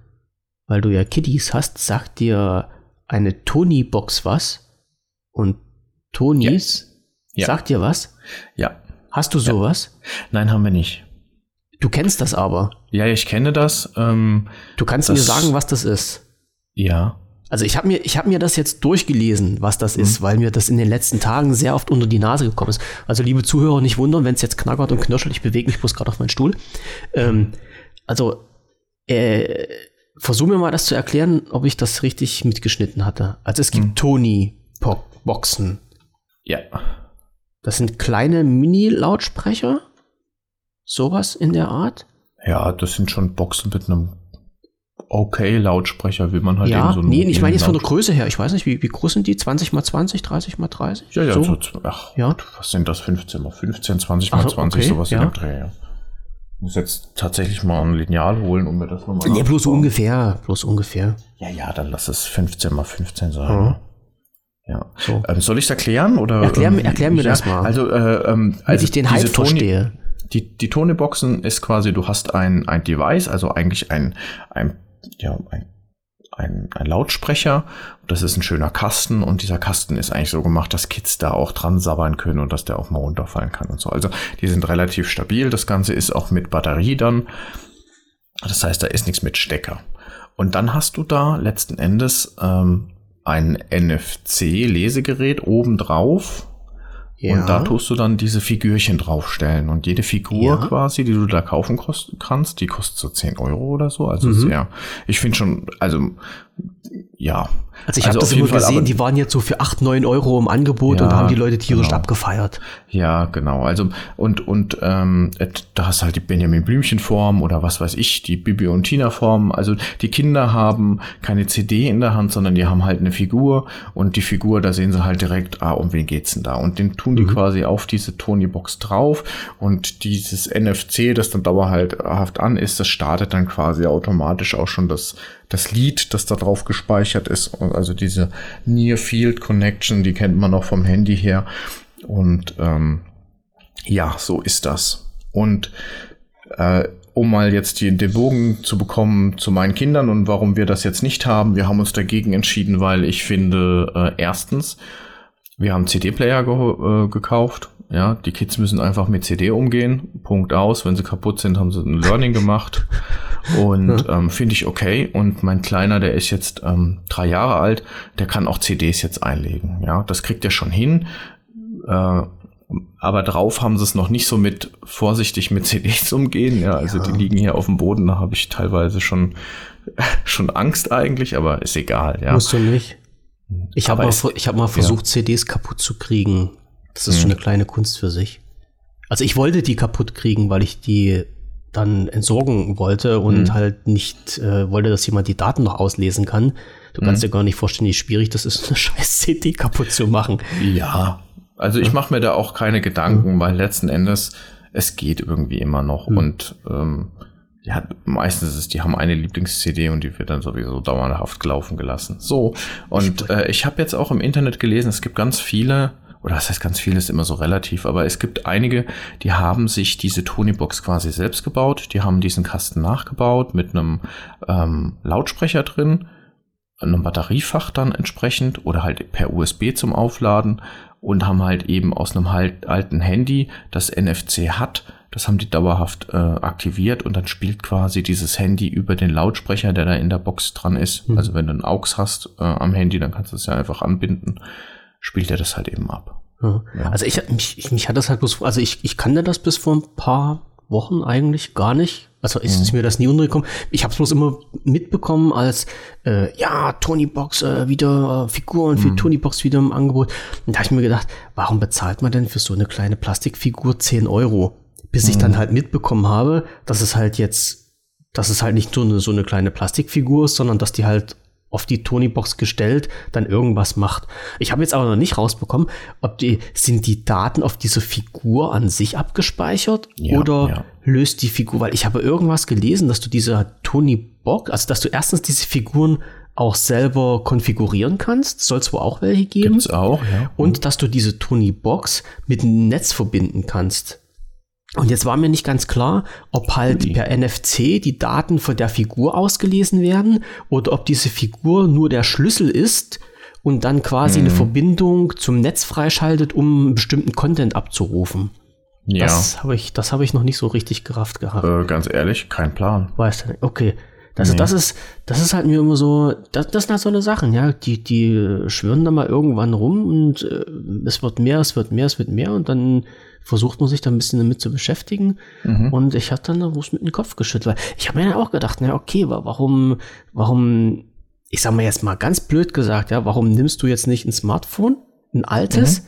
weil du ja Kiddies hast, sagt dir eine Tony-Box was? Und Tonys, ja. ja. sagt dir was? Ja. Hast du sowas? Ja. Nein, haben wir nicht. Du kennst das aber. Ja, ich kenne das. Ähm, du kannst das, mir sagen, was das ist. Ja. Also ich habe mir, hab mir das jetzt durchgelesen, was das mhm. ist, weil mir das in den letzten Tagen sehr oft unter die Nase gekommen ist. Also liebe Zuhörer, nicht wundern, wenn es jetzt knackert und knirschelt, ich bewege mich bloß gerade auf meinen Stuhl. Ähm, also äh, versuch mir mal das zu erklären, ob ich das richtig mitgeschnitten hatte. Also es gibt mhm. Tony-Boxen. Ja. Das sind kleine Mini-Lautsprecher. Sowas in der Art. Ja, das sind schon Boxen mit einem okay Lautsprecher, wie man halt ja, eben so Nee, ich meine jetzt von der Größe her. Ich weiß nicht, wie, wie groß sind die? 20 mal 20, 30 mal 30? Ja, ja, so. so ach, ja. was sind das? 15 mal 15, 20 mal 20, okay, sowas ja. in der Dreh. Ja. Muss jetzt tatsächlich mal ein Lineal holen, um mir das nochmal Ja, bloß ungefähr, bloß ungefähr. Ja, ja, dann lass es 15 mal 15 sein. Mhm. Ja. So. Ähm, soll ich es erklären? Oder, erklär, ähm, erklär mir ja, das mal. Also, äh, ähm, also ich den Hype verstehe. Die, die Toneboxen ist quasi, du hast ein, ein Device, also eigentlich ein, ein, ja, ein, ein, ein Lautsprecher. Das ist ein schöner Kasten und dieser Kasten ist eigentlich so gemacht, dass Kids da auch dran sabbern können und dass der auch mal runterfallen kann und so. Also die sind relativ stabil. Das Ganze ist auch mit Batterie dann. Das heißt, da ist nichts mit Stecker. Und dann hast du da letzten Endes ähm, ein NFC-Lesegerät obendrauf. Ja. Und da tust du dann diese Figürchen draufstellen. Und jede Figur ja. quasi, die du da kaufen kannst, die kostet so 10 Euro oder so. Also mhm. sehr, ich finde schon, also ja, also ich also habe das immer gesehen, die waren jetzt so für 8, 9 Euro im Angebot ja, und haben die Leute tierisch genau. abgefeiert. Ja, genau. Also und und ähm, da hast halt die Benjamin Blümchen Form oder was weiß ich, die Bibi und Tina Form. Also die Kinder haben keine CD in der Hand, sondern die haben halt eine Figur und die Figur, da sehen sie halt direkt, ah, um wen geht's denn da? Und den tun die mhm. quasi auf diese Tony Box drauf und dieses NFC, das dann dauerhaft an ist, das startet dann quasi automatisch auch schon das das Lied, das da drauf gespeichert ist, also diese Near Field Connection, die kennt man noch vom Handy her. Und ähm, ja, so ist das. Und äh, um mal jetzt die, den Bogen zu bekommen zu meinen Kindern und warum wir das jetzt nicht haben, wir haben uns dagegen entschieden, weil ich finde, äh, erstens, wir haben CD-Player ge äh, gekauft. Ja, die Kids müssen einfach mit CD umgehen. Punkt aus. Wenn sie kaputt sind, haben sie ein Learning gemacht. Und ähm, finde ich okay. Und mein Kleiner, der ist jetzt ähm, drei Jahre alt, der kann auch CDs jetzt einlegen. Ja, das kriegt er schon hin. Äh, aber drauf haben sie es noch nicht so mit vorsichtig mit CDs umgehen. Ja, also ja. die liegen hier auf dem Boden, da habe ich teilweise schon, schon Angst eigentlich, aber ist egal. Ja. Musst du nicht. Ich habe mal, hab mal versucht, ja. CDs kaputt zu kriegen. Das ist schon eine kleine Kunst für sich. Also ich wollte die kaputt kriegen, weil ich die dann entsorgen wollte und hm. halt nicht äh, wollte, dass jemand die Daten noch auslesen kann. Du kannst hm. dir gar nicht vorstellen, wie schwierig das ist, eine scheiß CD kaputt zu machen. Ja, also ich mache mir da auch keine Gedanken, mhm. weil letzten Endes es geht irgendwie immer noch mhm. und ähm, ja, meistens ist es, die haben eine Lieblings-CD und die wird dann sowieso dauerhaft gelaufen gelassen. So, und äh, ich habe jetzt auch im Internet gelesen, es gibt ganz viele, oder das heißt ganz viele ist immer so relativ, aber es gibt einige, die haben sich diese Tony-Box quasi selbst gebaut, die haben diesen Kasten nachgebaut mit einem ähm, Lautsprecher drin, einem Batteriefach dann entsprechend oder halt per USB zum Aufladen und haben halt eben aus einem halt alten Handy, das NFC hat, das haben die dauerhaft äh, aktiviert und dann spielt quasi dieses Handy über den Lautsprecher, der da in der Box dran ist. Mhm. Also wenn du einen AUX hast äh, am Handy, dann kannst du es ja einfach anbinden, spielt er das halt eben ab. Ja. Ja. Also ich, mich, mich hat das halt bloß, also ich, ich kannte das bis vor ein paar Wochen eigentlich gar nicht. Also ist, ist mhm. mir das nie untergekommen. Ich habe es bloß immer mitbekommen als, äh, ja, Tony Box äh, wieder, äh, Figuren für mhm. Tony Box wieder im Angebot. Und da habe ich mir gedacht, warum bezahlt man denn für so eine kleine Plastikfigur 10 Euro? Bis mhm. ich dann halt mitbekommen habe, dass es halt jetzt, dass es halt nicht nur eine, so eine kleine Plastikfigur ist, sondern dass die halt auf die Tony-Box gestellt, dann irgendwas macht. Ich habe jetzt aber noch nicht rausbekommen, ob die, sind die Daten auf diese Figur an sich abgespeichert ja, oder ja. löst die Figur, weil ich habe irgendwas gelesen, dass du diese Tony-Box, also dass du erstens diese Figuren auch selber konfigurieren kannst, soll es wohl auch welche geben. Gibt's auch, ja. Und dass du diese Tony-Box mit einem Netz verbinden kannst. Und jetzt war mir nicht ganz klar, ob halt Ui. per NFC die Daten von der Figur ausgelesen werden oder ob diese Figur nur der Schlüssel ist und dann quasi hm. eine Verbindung zum Netz freischaltet, um bestimmten Content abzurufen. Ja. Das habe ich, das ich noch nicht so richtig gerafft gehabt. Äh, ganz ehrlich, kein Plan. Weißt du, okay. Das, nee. das, ist, das ist halt mir immer so, das, das sind halt so eine Sachen, ja. Die, die schwören da mal irgendwann rum und äh, es wird mehr, es wird mehr, es wird mehr und dann versucht man sich da ein bisschen damit zu beschäftigen. Mhm. Und ich hatte dann bloß mit dem Kopf geschüttelt. Ich habe mir dann auch gedacht, na okay, warum, warum, ich sag mal jetzt mal ganz blöd gesagt, ja, warum nimmst du jetzt nicht ein Smartphone, ein altes, mhm.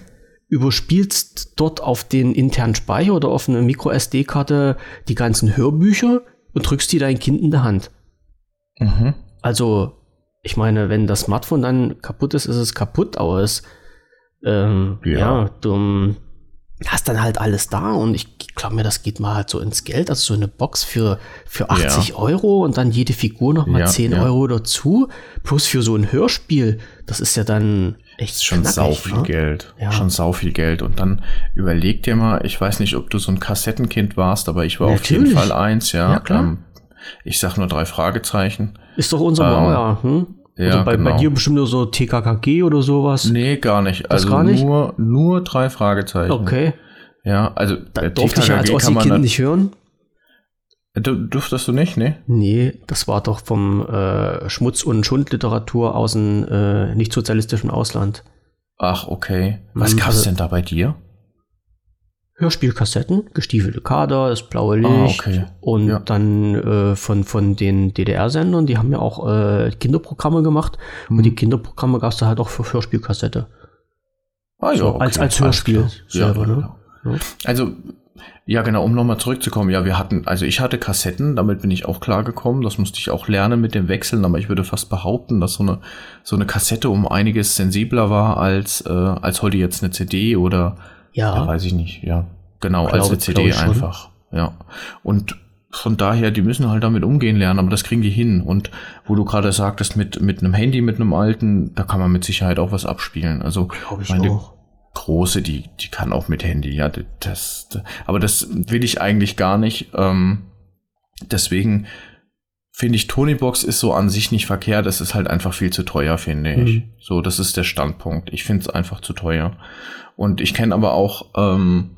überspielst dort auf den internen Speicher oder auf eine Micro SD-Karte die ganzen Hörbücher und drückst die dein Kind in der Hand? Mhm. Also, ich meine, wenn das Smartphone dann kaputt ist, ist es kaputt, aber es, ähm, ja. ja, du, hast dann halt alles da und ich glaube mir, das geht mal halt so ins Geld, also so eine Box für, für 80 ja. Euro und dann jede Figur noch mal ja, 10 ja. Euro dazu, plus für so ein Hörspiel, das ist ja dann echt schon knackig, sau viel ne? Geld, ja. schon sau viel Geld und dann überleg dir mal, ich weiß nicht, ob du so ein Kassettenkind warst, aber ich war Natürlich. auf jeden Fall eins, ja, ja klar. Ähm, ich sag nur drei Fragezeichen. Ist doch unser ähm, Baujahr, hm? Ja, also bei, genau. bei dir bestimmt nur so TKKG oder sowas? Nee, gar nicht. Das also gar nicht? Nur, nur drei Fragezeichen. Okay. Ja, also da durfte ich ja als Ossi-Kind nicht hören. Du, durftest du nicht, ne? Nee, das war doch vom äh, Schmutz- und Schundliteratur aus dem äh, nicht-sozialistischen Ausland. Ach, okay. Was mhm, gab's also, denn da bei dir? Hörspielkassetten, gestiefelte Kader, das blaue ah, Licht ah, okay. und ja. dann äh, von, von den DDR-Sendern, die haben ja auch äh, Kinderprogramme gemacht hm. und die Kinderprogramme gab es da halt auch für Hörspielkassette. Ah, ja, so, okay. als, als Hörspiel selber, ja, ne? Ja. Also, ja, genau, um nochmal zurückzukommen. Ja, wir hatten, also ich hatte Kassetten, damit bin ich auch klar gekommen. Das musste ich auch lernen mit dem Wechseln, aber ich würde fast behaupten, dass so eine, so eine Kassette um einiges sensibler war als, äh, als heute jetzt eine CD oder ja. ja weiß ich nicht, ja. Genau, glaube, als eine CD einfach. Ja. Und von daher, die müssen halt damit umgehen lernen, aber das kriegen die hin. Und wo du gerade sagtest, mit, mit einem Handy, mit einem alten, da kann man mit Sicherheit auch was abspielen. Also meine auch. große, die, die kann auch mit Handy, ja, das, das aber das will ich eigentlich gar nicht. Ähm, deswegen finde ich, Tonybox ist so an sich nicht verkehrt. Es ist halt einfach viel zu teuer, finde ich. Mhm. So, das ist der Standpunkt. Ich finde es einfach zu teuer. Und ich kenne aber auch ähm,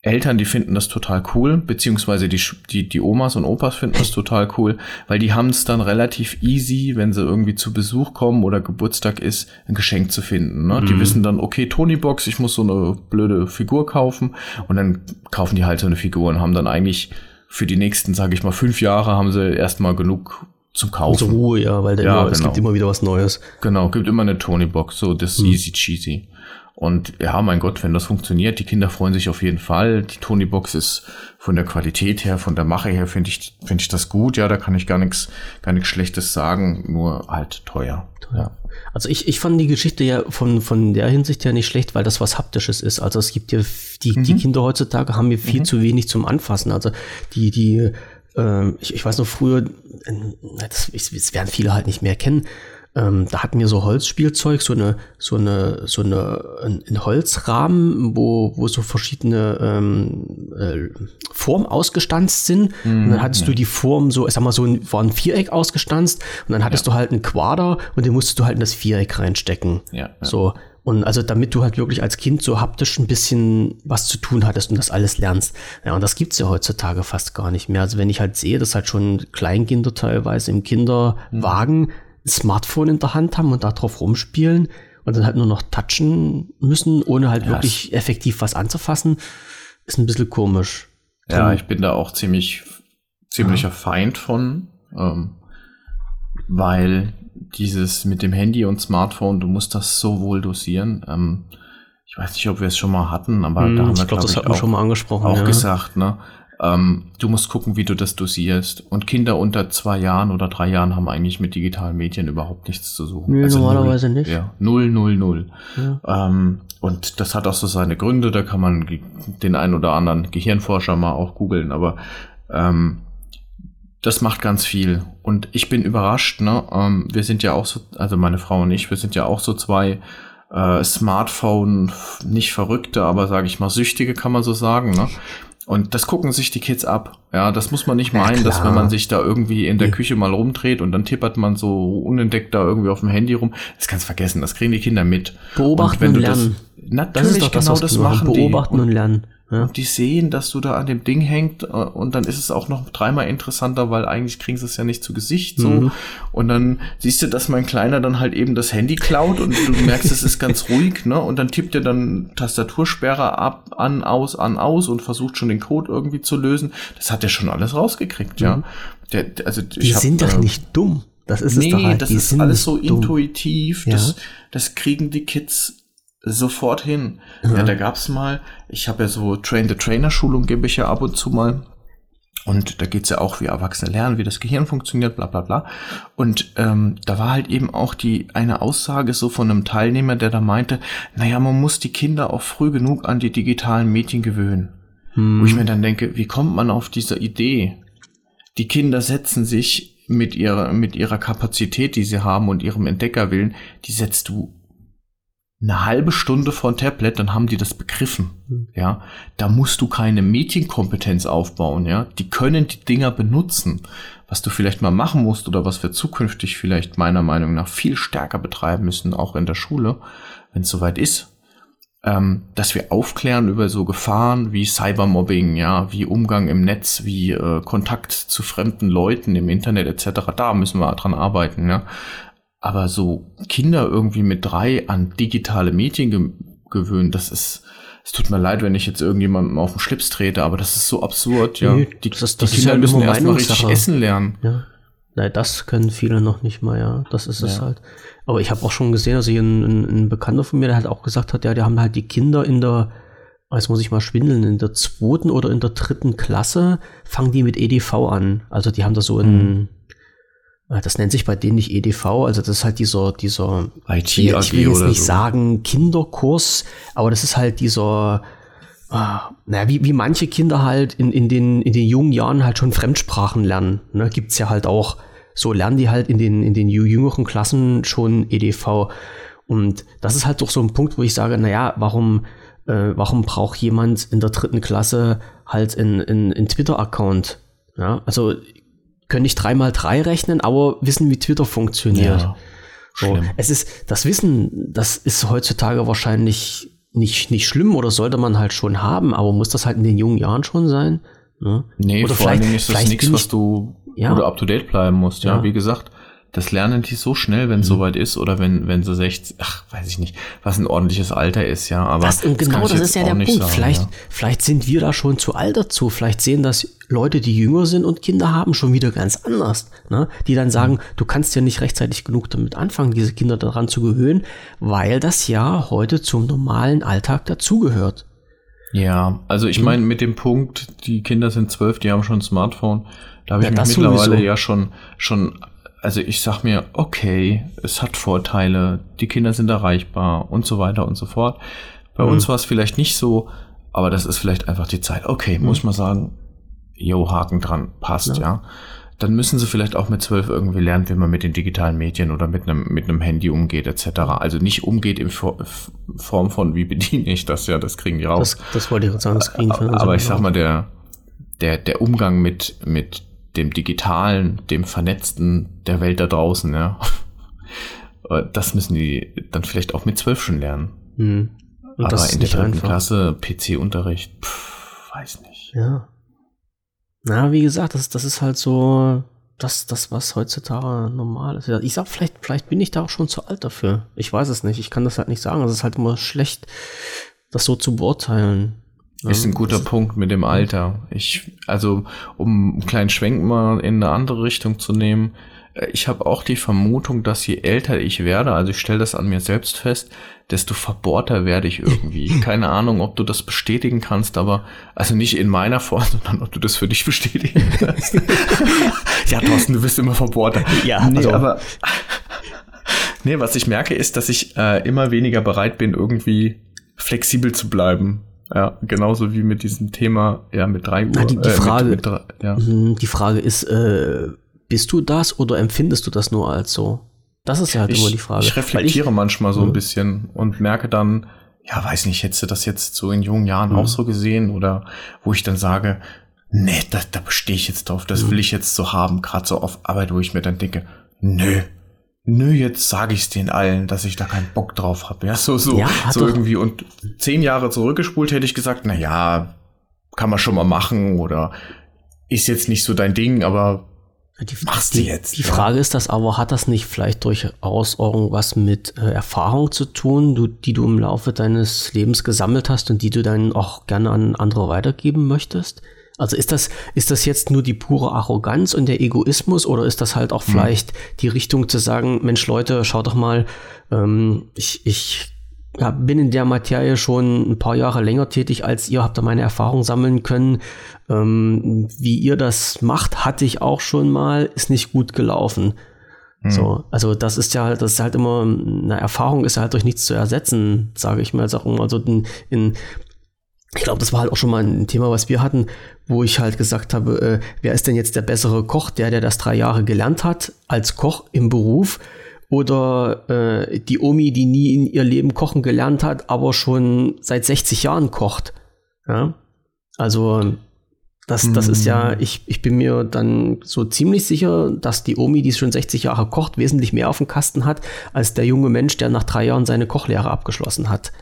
Eltern, die finden das total cool, beziehungsweise die, die, die Omas und Opas finden das total cool, weil die haben es dann relativ easy, wenn sie irgendwie zu Besuch kommen oder Geburtstag ist, ein Geschenk zu finden. Ne? Mhm. Die wissen dann, okay, Tonybox, ich muss so eine blöde Figur kaufen und dann kaufen die halt so eine Figur und haben dann eigentlich für die nächsten, sage ich mal, fünf Jahre haben sie erstmal genug zum Kaufen. Zur Ruhe, ja, weil ja, immer, genau. es gibt immer wieder was Neues. Genau, gibt immer eine Tony-Box, so das mhm. easy cheesy. Und ja, mein Gott, wenn das funktioniert, die Kinder freuen sich auf jeden Fall. Die Tony-Box ist von der Qualität her, von der Mache her, finde ich, finde ich das gut. Ja, da kann ich gar nichts, gar nichts Schlechtes sagen, nur halt teuer. Ja. Also ich, ich fand die Geschichte ja von, von der Hinsicht ja nicht schlecht, weil das was Haptisches ist. Also es gibt ja, die, mhm. die Kinder heutzutage haben ja viel mhm. zu wenig zum Anfassen. Also die, die, äh, ich, ich weiß noch früher, äh, das, das werden viele halt nicht mehr kennen, ähm, da hatten wir so Holzspielzeug, so eine, so eine, so eine, ein, ein Holzrahmen, wo, wo so verschiedene ähm, äh, Formen ausgestanzt sind. Mhm, und dann hattest ja. du die Form so, ich sag mal, so ein, war ein Viereck ausgestanzt und dann hattest ja. du halt einen Quader und den musstest du halt in das Viereck reinstecken. Ja, ja. So. Und also damit du halt wirklich als Kind so haptisch ein bisschen was zu tun hattest und das alles lernst. Ja, und das gibt's ja heutzutage fast gar nicht mehr. Also wenn ich halt sehe, dass halt schon Kleinkinder teilweise im Kinderwagen mhm Smartphone in der Hand haben und darauf rumspielen und dann halt nur noch touchen müssen, ohne halt ja, wirklich effektiv was anzufassen, ist ein bisschen komisch. Ja, ich bin da auch ziemlich, ziemlicher ja. Feind von, ähm, weil dieses mit dem Handy und Smartphone, du musst das so wohl dosieren. Ähm, ich weiß nicht, ob wir es schon mal hatten, aber hm, da haben wir, glaube glaub, das hatten wir schon mal angesprochen. Auch ja. gesagt, ne? Ähm, du musst gucken, wie du das dosierst. Und Kinder unter zwei Jahren oder drei Jahren haben eigentlich mit digitalen Medien überhaupt nichts zu suchen. Nee, also normalerweise null, nicht. Ja, null, null, null. Ja. Ähm, und das hat auch so seine Gründe. Da kann man den einen oder anderen Gehirnforscher mal auch googeln. Aber ähm, das macht ganz viel. Und ich bin überrascht. Ne? Ähm, wir sind ja auch so, also meine Frau und ich, wir sind ja auch so zwei äh, Smartphone, nicht Verrückte, aber sage ich mal Süchtige, kann man so sagen. Ne? Und das gucken sich die Kids ab. Ja, das muss man nicht meinen, ja, dass wenn man sich da irgendwie in der. Küche mal rumdreht und dann tippert man so unentdeckt da irgendwie auf dem Handy rum. Das kannst du vergessen, das kriegen die Kinder mit. Beobachten und, und lernen. Das, natürlich, das ist doch das, genau das machen Beobachten die. und lernen. Ja. Und die sehen, dass du da an dem Ding hängt äh, und dann ist es auch noch dreimal interessanter, weil eigentlich kriegen sie es ja nicht zu Gesicht so. Mhm. Und dann siehst du, dass mein Kleiner dann halt eben das Handy klaut und du merkst, es ist ganz ruhig, ne? Und dann tippt er dann Tastatursperre ab, an, aus, an, aus und versucht schon den Code irgendwie zu lösen. Das hat er schon alles rausgekriegt, mhm. ja. Der, also die sind hab, doch äh, nicht dumm. Das ist nee, es doch halt. das die ist alles so dumm. intuitiv. Ja? Das, das kriegen die Kids sofort hin. Ja, ja da gab's mal, ich habe ja so Train-the-Trainer-Schulung, gebe ich ja ab und zu mal. Und da geht's ja auch, wie Erwachsene lernen, wie das Gehirn funktioniert, bla bla bla. Und ähm, da war halt eben auch die eine Aussage so von einem Teilnehmer, der da meinte, naja, man muss die Kinder auch früh genug an die digitalen Medien gewöhnen. Hm. Wo ich mir dann denke, wie kommt man auf diese Idee? Die Kinder setzen sich mit ihrer, mit ihrer Kapazität, die sie haben und ihrem Entdeckerwillen, die setzt du eine halbe Stunde vor ein Tablet, dann haben die das begriffen. Mhm. Ja, da musst du keine Medienkompetenz aufbauen. Ja, die können die Dinger benutzen. Was du vielleicht mal machen musst oder was wir zukünftig vielleicht meiner Meinung nach viel stärker betreiben müssen, auch in der Schule, wenn es soweit ist, ähm, dass wir aufklären über so Gefahren wie Cybermobbing, ja, wie Umgang im Netz, wie äh, Kontakt zu fremden Leuten im Internet etc. Da müssen wir dran arbeiten. Ja, aber so Kinder irgendwie mit drei an digitale Medien ge gewöhnen, das ist, es tut mir leid, wenn ich jetzt irgendjemandem auf den Schlips trete, aber das ist so absurd, ja. Nee, die, das, das die Kinder ja müssen erst mal richtig essen lernen. Ja. Nein, das können viele noch nicht mal, ja. Das ist es halt. Aber ich habe auch schon gesehen, also hier ein, ein, ein, Bekannter von mir, der halt auch gesagt hat, ja, die haben halt die Kinder in der, jetzt muss ich mal schwindeln, in der zweiten oder in der dritten Klasse fangen die mit EDV an. Also die haben da so ein, mhm das nennt sich bei denen nicht EDV, also das ist halt dieser, dieser, IT ich, ich will jetzt nicht so. sagen Kinderkurs, aber das ist halt dieser, äh, naja, wie, wie manche Kinder halt in, in, den, in den jungen Jahren halt schon Fremdsprachen lernen. Ne? Gibt es ja halt auch, so lernen die halt in den, in den jüngeren Klassen schon EDV. Und das ist halt doch so ein Punkt, wo ich sage, naja, warum, äh, warum braucht jemand in der dritten Klasse halt einen in Twitter-Account? Ja, also können nicht drei mal drei rechnen, aber wissen, wie Twitter funktioniert. Ja, so, es ist, das Wissen, das ist heutzutage wahrscheinlich nicht, nicht schlimm oder sollte man halt schon haben, aber muss das halt in den jungen Jahren schon sein? Ne? Nee, oder vor allen Dingen ist das nichts, was du, ja. du up to date bleiben musst. Ja, ja. wie gesagt, das lernen die so schnell, wenn es mhm. soweit ist oder wenn, wenn sie 60, ach, weiß ich nicht, was ein ordentliches Alter ist, ja. Aber das, und genau das ist ja der Punkt. Sagen, vielleicht, ja. vielleicht sind wir da schon zu alt dazu. Vielleicht sehen das Leute, die jünger sind und Kinder haben, schon wieder ganz anders. Ne? Die dann sagen, mhm. du kannst ja nicht rechtzeitig genug damit anfangen, diese Kinder daran zu gewöhnen, weil das ja heute zum normalen Alltag dazugehört. Ja, also ich mhm. meine, mit dem Punkt, die Kinder sind zwölf, die haben schon ein Smartphone, da habe ich ja, mich mittlerweile sowieso. ja schon, schon also ich sag mir, okay, es hat Vorteile, die Kinder sind erreichbar und so weiter und so fort. Bei mhm. uns war es vielleicht nicht so, aber das ist vielleicht einfach die Zeit. Okay, mhm. muss man sagen, jo, Haken dran, passt, ja. ja. Dann müssen sie vielleicht auch mit zwölf irgendwie lernen, wie man mit den digitalen Medien oder mit einem, mit einem Handy umgeht, etc. Also nicht umgeht in Form von, wie bediene ich das, ja, das kriegen die raus. Das, das wollte ich jetzt sagen, das kriegen Aber, aber ich sag mal, der, der, der Umgang mit, mit dem Digitalen, dem Vernetzten der Welt da draußen, ja. Das müssen die dann vielleicht auch mit zwölf schon lernen. Mhm. Aber in der dritten Klasse PC-Unterricht, weiß nicht. Ja. Na, wie gesagt, das, das ist halt so das, das, was heutzutage normal ist. Ich sag, vielleicht, vielleicht bin ich da auch schon zu alt dafür. Ich weiß es nicht. Ich kann das halt nicht sagen. Es ist halt immer schlecht, das so zu beurteilen. Ist ein guter Punkt mit dem Alter. Ich, also, um einen kleinen Schwenk mal in eine andere Richtung zu nehmen, äh, ich habe auch die Vermutung, dass je älter ich werde, also ich stelle das an mir selbst fest, desto verbohrter werde ich irgendwie. Keine Ahnung, ob du das bestätigen kannst, aber also nicht in meiner Form, sondern ob du das für dich bestätigen kannst. ja, Thorsten, du bist immer verbohrter. Ja, nee, also. aber nee, was ich merke, ist, dass ich äh, immer weniger bereit bin, irgendwie flexibel zu bleiben. Ja, genauso wie mit diesem Thema, ja, mit drei Uhr. Na, die, die äh, Frage, mit, mit ja. Mhm, die Frage ist, äh, bist du das oder empfindest du das nur als so? Das ist ja halt ich, immer die Frage. Ich reflektiere ich, manchmal so ein mhm. bisschen und merke dann, ja, weiß nicht, hättest du das jetzt so in jungen Jahren mhm. auch so gesehen oder wo ich dann sage, nee, da, da bestehe ich jetzt drauf, das mhm. will ich jetzt so haben, gerade so auf Arbeit, wo ich mir dann denke, nö, nö, jetzt sage ich es den allen, dass ich da keinen Bock drauf habe. Ja, so, so, ja, so irgendwie. Und zehn Jahre zurückgespult hätte ich gesagt, na ja, kann man schon mal machen oder ist jetzt nicht so dein Ding, aber die, machst du jetzt. Die, die Frage ist das aber, hat das nicht vielleicht durchaus irgendwas mit äh, Erfahrung zu tun, du, die du im Laufe deines Lebens gesammelt hast und die du dann auch gerne an andere weitergeben möchtest? Also ist das, ist das jetzt nur die pure Arroganz und der Egoismus oder ist das halt auch hm. vielleicht die Richtung zu sagen, Mensch Leute, schaut doch mal, ähm, ich, ich ja, bin in der Materie schon ein paar Jahre länger tätig als ihr, habt da meine Erfahrungen sammeln können. Ähm, wie ihr das macht, hatte ich auch schon mal, ist nicht gut gelaufen. Hm. So, also das ist ja halt, das ist halt immer, eine Erfahrung ist halt durch nichts zu ersetzen, sage ich mal. Also in, in ich glaube, das war halt auch schon mal ein Thema, was wir hatten, wo ich halt gesagt habe, äh, wer ist denn jetzt der bessere Koch, der, der das drei Jahre gelernt hat, als Koch im Beruf, oder äh, die Omi, die nie in ihr Leben kochen gelernt hat, aber schon seit 60 Jahren kocht. Ja? Also das, das ist ja, hm. ich, ich bin mir dann so ziemlich sicher, dass die Omi, die schon 60 Jahre kocht, wesentlich mehr auf dem Kasten hat, als der junge Mensch, der nach drei Jahren seine Kochlehre abgeschlossen hat.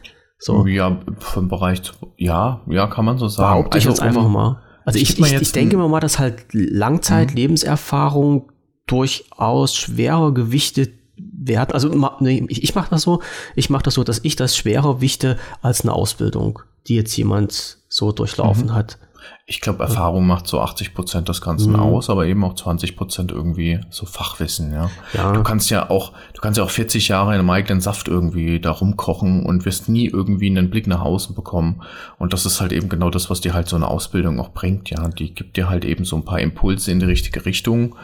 So. Ja, vom Bereich, ja, ja, kann man so sagen. Behaupte ich also, jetzt einfach mal. Also ich, ich, ich denke mal, dass halt Langzeit-Lebenserfahrung mhm. durchaus schwerer gewichtet werden. Also nee, ich, ich mache das so, ich mache das so, dass ich das schwerer wichte als eine Ausbildung, die jetzt jemand so durchlaufen mhm. hat. Ich glaube, Erfahrung macht so 80 Prozent des Ganzen mhm. aus, aber eben auch 20 Prozent irgendwie so Fachwissen, ja? ja. Du kannst ja auch, du kannst ja auch 40 Jahre in einem eigenen Saft irgendwie da rumkochen und wirst nie irgendwie einen Blick nach außen bekommen. Und das ist halt eben genau das, was dir halt so eine Ausbildung auch bringt, ja. Die gibt dir halt eben so ein paar Impulse in die richtige Richtung,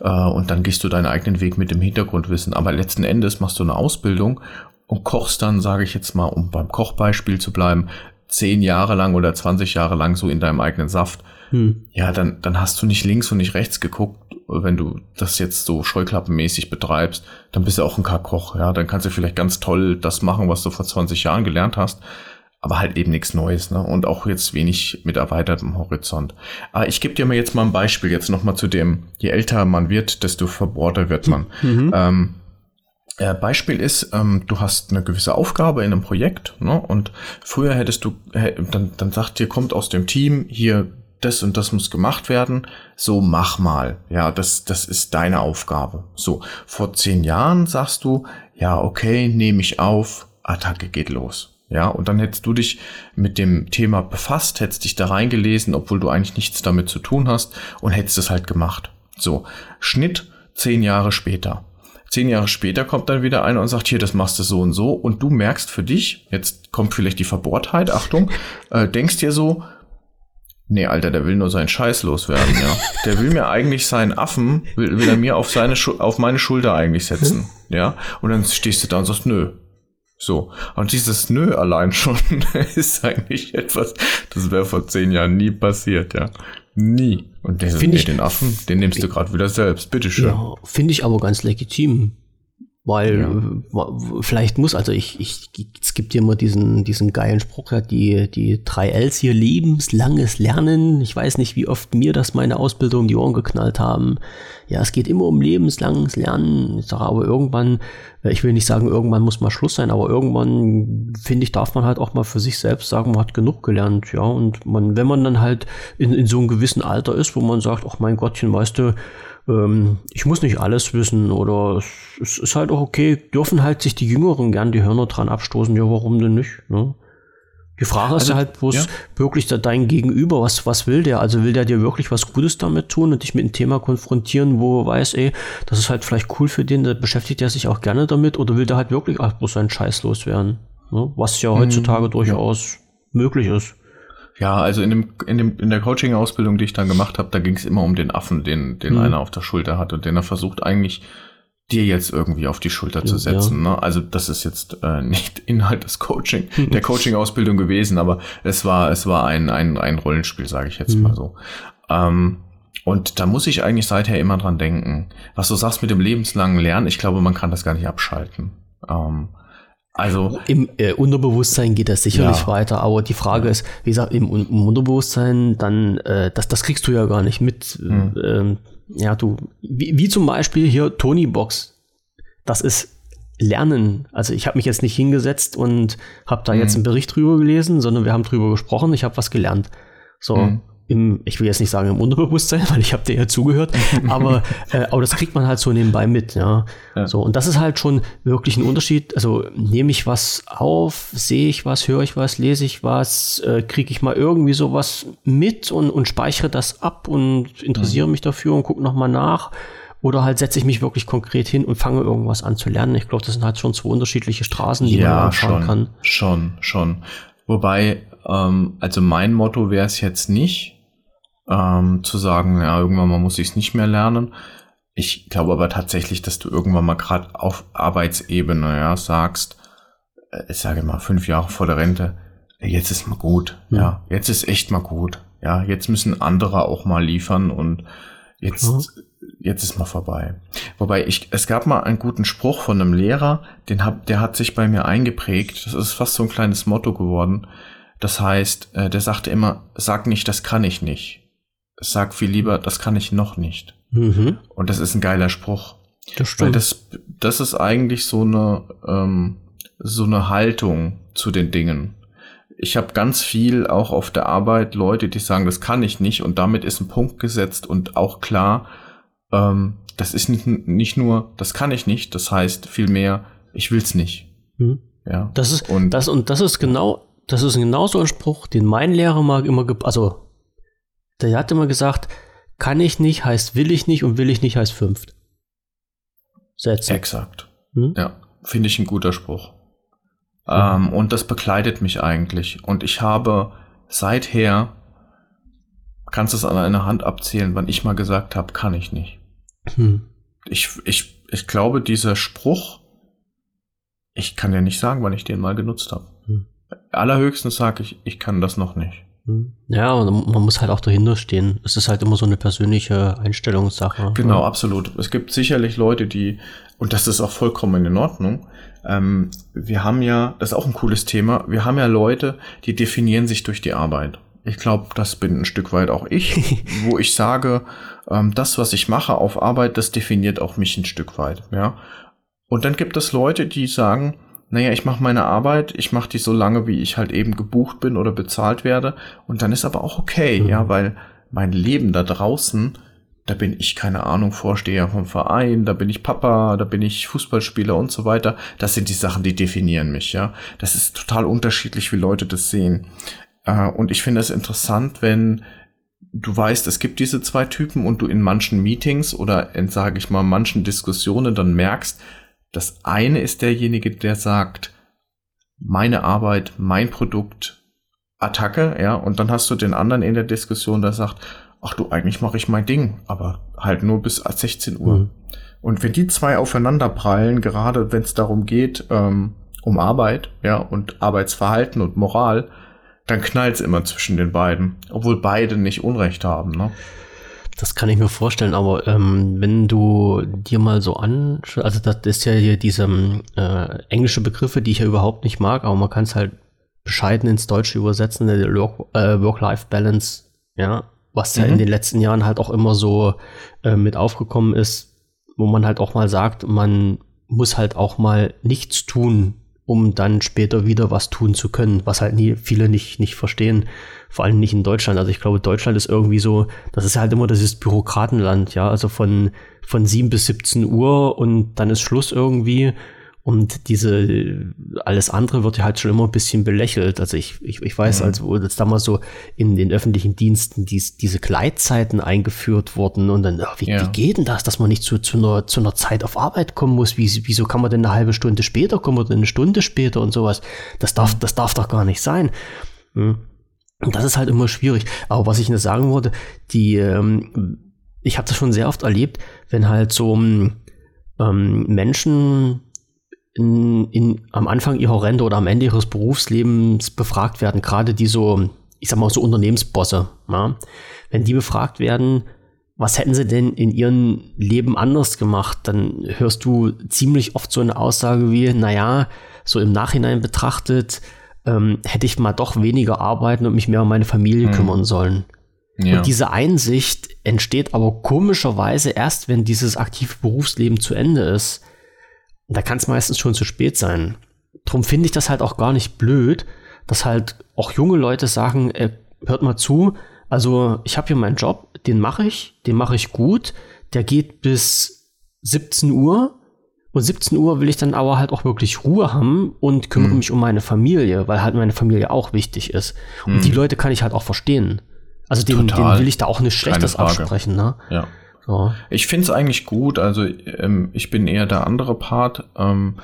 äh, und dann gehst du deinen eigenen Weg mit dem Hintergrundwissen. Aber letzten Endes machst du eine Ausbildung und kochst dann, sage ich jetzt mal, um beim Kochbeispiel zu bleiben, zehn Jahre lang oder 20 Jahre lang so in deinem eigenen Saft. hm. ja, dann, dann hast du nicht links und nicht rechts geguckt, wenn du das jetzt so scheuklappenmäßig betreibst, dann bist du auch ein Kakoch, ja, dann kannst du vielleicht ganz toll das machen, was du vor 20 Jahren gelernt hast, aber halt eben nichts Neues, ne? Und auch jetzt wenig mit erweitertem Horizont. Aber ich gebe dir mal jetzt mal ein Beispiel, jetzt nochmal zu dem, je älter man wird, desto verbohrter wird man. Mhm. Ähm, äh, Beispiel ist, ähm, du hast eine gewisse Aufgabe in einem Projekt, ne? Und früher hättest du, dann, dann sagt dir, kommt aus dem Team, hier, das und das muss gemacht werden, so mach mal. Ja, das, das ist deine Aufgabe. So, vor zehn Jahren sagst du, ja, okay, nehme ich auf, Attacke geht los. Ja, und dann hättest du dich mit dem Thema befasst, hättest dich da reingelesen, obwohl du eigentlich nichts damit zu tun hast und hättest es halt gemacht. So, Schnitt zehn Jahre später. Zehn Jahre später kommt dann wieder einer und sagt, hier, das machst du so und so. Und du merkst für dich, jetzt kommt vielleicht die Verbohrtheit, Achtung, äh, denkst dir so, nee, Alter, der will nur seinen Scheiß loswerden, ja. Der will mir eigentlich seinen Affen, will, will er mir auf seine, auf meine Schulter eigentlich setzen, ja. Und dann stehst du da und sagst, nö, so. Und dieses Nö allein schon ist eigentlich etwas, das wäre vor zehn Jahren nie passiert, ja. Nie. Und den, nee, ich, den Affen, den nimmst du gerade wieder selbst. Bitteschön. Ja, finde ich aber ganz legitim. Weil ja. vielleicht muss, also ich, ich, es gibt ja immer diesen, diesen geilen Spruch, ja, die, die drei Ls hier, lebenslanges Lernen. Ich weiß nicht, wie oft mir das meine Ausbildung um die Ohren geknallt haben. Ja, es geht immer um lebenslanges Lernen. Ich sage aber irgendwann, ich will nicht sagen, irgendwann muss mal Schluss sein, aber irgendwann, finde ich, darf man halt auch mal für sich selbst sagen, man hat genug gelernt, ja. Und man, wenn man dann halt in, in so einem gewissen Alter ist, wo man sagt, ach mein Gottchen, weißt du, ähm, ich muss nicht alles wissen oder es, es, ist halt auch okay, dürfen halt sich die Jüngeren gern die Hörner dran abstoßen, ja, warum denn nicht? Ne? Die Frage also, ist halt bloß ja. wirklich dein Gegenüber, was, was will der? Also will der dir wirklich was Gutes damit tun und dich mit einem Thema konfrontieren, wo er weiß, ey, das ist halt vielleicht cool für den, da beschäftigt er sich auch gerne damit oder will der halt wirklich auch bloß seinen Scheiß loswerden? Ne? Was ja heutzutage mhm, durchaus ja. möglich ist. Ja, also in dem, in dem, in der Coaching-Ausbildung, die ich dann gemacht habe, da ging es immer um den Affen, den, den mhm. einer auf der Schulter hat und den er versucht eigentlich dir jetzt irgendwie auf die Schulter zu setzen. Ja. Ne? Also das ist jetzt äh, nicht Inhalt des Coaching, der Coaching-Ausbildung gewesen, aber es war, es war ein, ein, ein Rollenspiel, sage ich jetzt mhm. mal so. Ähm, und da muss ich eigentlich seither immer dran denken. Was du sagst mit dem lebenslangen Lernen, ich glaube, man kann das gar nicht abschalten. Ähm, also im äh, Unterbewusstsein geht das sicherlich ja. weiter, aber die Frage ja. ist, wie gesagt, im, im Unterbewusstsein, dann äh, das, das kriegst du ja gar nicht mit. Mhm. Ähm, ja, du, wie, wie zum Beispiel hier Tony Box. Das ist Lernen. Also ich habe mich jetzt nicht hingesetzt und habe da mhm. jetzt einen Bericht drüber gelesen, sondern wir haben drüber gesprochen. Ich habe was gelernt. So. Mhm im, ich will jetzt nicht sagen im Unterbewusstsein, weil ich habe dir ja zugehört, aber, äh, aber das kriegt man halt so nebenbei mit, ja? ja. So, und das ist halt schon wirklich ein Unterschied. Also nehme ich was auf, sehe ich was, höre ich was, lese ich was, äh, kriege ich mal irgendwie sowas mit und, und speichere das ab und interessiere mhm. mich dafür und gucke nochmal nach. Oder halt setze ich mich wirklich konkret hin und fange irgendwas an zu lernen. Ich glaube, das sind halt schon zwei unterschiedliche Straßen, die ja, man fahren kann. Schon, schon. Wobei, ähm, also mein Motto wäre es jetzt nicht, ähm, zu sagen, ja, irgendwann mal muss ich es nicht mehr lernen. Ich glaube aber tatsächlich, dass du irgendwann mal gerade auf Arbeitsebene ja, sagst, äh, ich sage mal fünf Jahre vor der Rente, jetzt ist mal gut, ja. ja, jetzt ist echt mal gut, ja, jetzt müssen andere auch mal liefern und jetzt, mhm. jetzt ist mal vorbei. Wobei ich, es gab mal einen guten Spruch von einem Lehrer, den hab, der hat sich bei mir eingeprägt. Das ist fast so ein kleines Motto geworden. Das heißt, äh, der sagte immer, sag nicht, das kann ich nicht sag viel lieber, das kann ich noch nicht. Mhm. Und das ist ein geiler Spruch. Das stimmt. Weil das, das ist eigentlich so eine, ähm, so eine Haltung zu den Dingen. Ich habe ganz viel auch auf der Arbeit Leute, die sagen, das kann ich nicht und damit ist ein Punkt gesetzt und auch klar, ähm, das ist nicht, nicht nur, das kann ich nicht, das heißt vielmehr, ich will's nicht. Mhm. Ja. Das ist und das und das ist genau, das ist genau so ein Spruch, den mein Lehrer mal immer, also der hat immer gesagt, kann ich nicht heißt will ich nicht und will ich nicht heißt fünft. Sätze. Exakt. Hm? Ja, finde ich ein guter Spruch. Mhm. Ähm, und das begleitet mich eigentlich. Und ich habe seither, kannst du es an einer Hand abzählen, wann ich mal gesagt habe, kann ich nicht. Hm. Ich, ich, ich glaube, dieser Spruch, ich kann ja nicht sagen, wann ich den mal genutzt habe. Hm. Allerhöchstens sage ich, ich kann das noch nicht. Ja, man muss halt auch dahinter stehen. Es ist halt immer so eine persönliche Einstellungssache. Genau, ja. absolut. Es gibt sicherlich Leute, die, und das ist auch vollkommen in Ordnung, ähm, wir haben ja, das ist auch ein cooles Thema, wir haben ja Leute, die definieren sich durch die Arbeit. Ich glaube, das bin ein Stück weit auch ich, wo ich sage, ähm, das, was ich mache auf Arbeit, das definiert auch mich ein Stück weit. Ja. Und dann gibt es Leute, die sagen, naja, ich mache meine Arbeit, ich mache die so lange, wie ich halt eben gebucht bin oder bezahlt werde. Und dann ist aber auch okay, mhm. ja, weil mein Leben da draußen, da bin ich, keine Ahnung, Vorsteher vom Verein, da bin ich Papa, da bin ich Fußballspieler und so weiter. Das sind die Sachen, die definieren mich, ja. Das ist total unterschiedlich, wie Leute das sehen. Äh, und ich finde es interessant, wenn du weißt, es gibt diese zwei Typen und du in manchen Meetings oder in, sage ich mal, manchen Diskussionen dann merkst, das eine ist derjenige, der sagt, meine Arbeit, mein Produkt, Attacke, ja, und dann hast du den anderen in der Diskussion, der sagt, ach du, eigentlich mache ich mein Ding, aber halt nur bis 16 Uhr. Mhm. Und wenn die zwei aufeinander prallen, gerade wenn es darum geht, ähm, um Arbeit, ja, und Arbeitsverhalten und Moral, dann knallt es immer zwischen den beiden, obwohl beide nicht Unrecht haben, ne? Das kann ich mir vorstellen, aber ähm, wenn du dir mal so an, also das ist ja hier diese äh, englische Begriffe, die ich ja überhaupt nicht mag, aber man kann es halt bescheiden ins Deutsche übersetzen, äh, Work-Life-Balance, ja, was mhm. ja in mhm. den letzten Jahren halt auch immer so äh, mit aufgekommen ist, wo man halt auch mal sagt, man muss halt auch mal nichts tun, um dann später wieder was tun zu können, was halt nie, viele nicht, nicht verstehen, vor allem nicht in Deutschland. Also ich glaube, Deutschland ist irgendwie so, das ist halt immer dieses Bürokratenland, ja, also von, von 7 bis 17 Uhr und dann ist Schluss irgendwie und diese, alles andere wird ja halt schon immer ein bisschen belächelt. Also ich, ich, ich weiß, mhm. als wo das damals so in den öffentlichen Diensten dies, diese Gleitzeiten eingeführt wurden und dann, wie, ja. wie geht denn das, dass man nicht zu, zu, einer, zu einer Zeit auf Arbeit kommen muss? Wie, wieso kann man denn eine halbe Stunde später kommen oder eine Stunde später und sowas? Das darf, mhm. das darf doch gar nicht sein. Hm. Und das ist halt immer schwierig. Aber was ich nur sagen wollte, die, ähm, ich habe das schon sehr oft erlebt, wenn halt so ähm, Menschen in, in, am Anfang ihrer Rente oder am Ende ihres Berufslebens befragt werden, gerade die so, ich sag mal so Unternehmensbosse, ja? wenn die befragt werden, was hätten sie denn in ihrem Leben anders gemacht, dann hörst du ziemlich oft so eine Aussage wie, naja, so im Nachhinein betrachtet, ähm, hätte ich mal doch weniger arbeiten und mich mehr um meine Familie mhm. kümmern sollen. Ja. Und diese Einsicht entsteht aber komischerweise erst, wenn dieses aktive Berufsleben zu Ende ist da kann es meistens schon zu spät sein. Drum finde ich das halt auch gar nicht blöd, dass halt auch junge Leute sagen, äh, hört mal zu, also ich habe hier meinen Job, den mache ich, den mache ich gut, der geht bis 17 Uhr und 17 Uhr will ich dann aber halt auch wirklich Ruhe haben und kümmere mhm. mich um meine Familie, weil halt meine Familie auch wichtig ist. Und mhm. die Leute kann ich halt auch verstehen. Also denen, denen will ich da auch nichts Schlechtes absprechen, ne? Ja. So. Ich finde es eigentlich gut, also ähm, ich bin eher der andere Part. Ähm,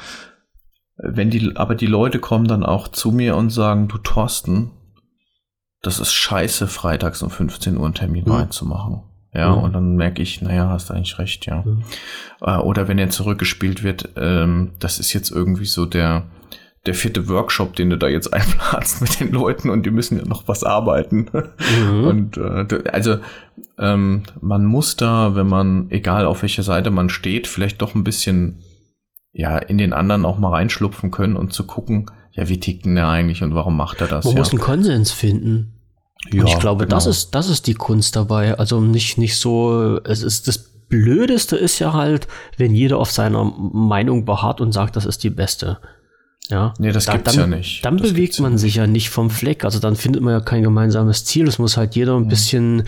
wenn die, aber die Leute kommen dann auch zu mir und sagen, du Thorsten, das ist scheiße, freitags um 15 Uhr einen Termin mhm. reinzumachen. Ja, mhm. und dann merke ich, naja, hast eigentlich recht, ja. Mhm. Äh, oder wenn er zurückgespielt wird, ähm, das ist jetzt irgendwie so der, der vierte Workshop, den du da jetzt einplanst mit den Leuten und die müssen ja noch was arbeiten. Mhm. Und äh, also ähm, man muss da, wenn man, egal auf welcher Seite man steht, vielleicht doch ein bisschen ja in den anderen auch mal reinschlupfen können und zu gucken, ja, wie tickt denn der eigentlich und warum macht er das? Man ja. muss einen Konsens finden. Ja, und ich glaube, genau. das ist, das ist die Kunst dabei. Also nicht, nicht so, es ist das Blödeste ist ja halt, wenn jeder auf seiner Meinung beharrt und sagt, das ist die beste. Ja, nee, das da, gibt's dann, ja nicht. Dann das bewegt man sich ja nicht vom Fleck. Also dann findet man ja kein gemeinsames Ziel. Es muss halt jeder ein mhm. bisschen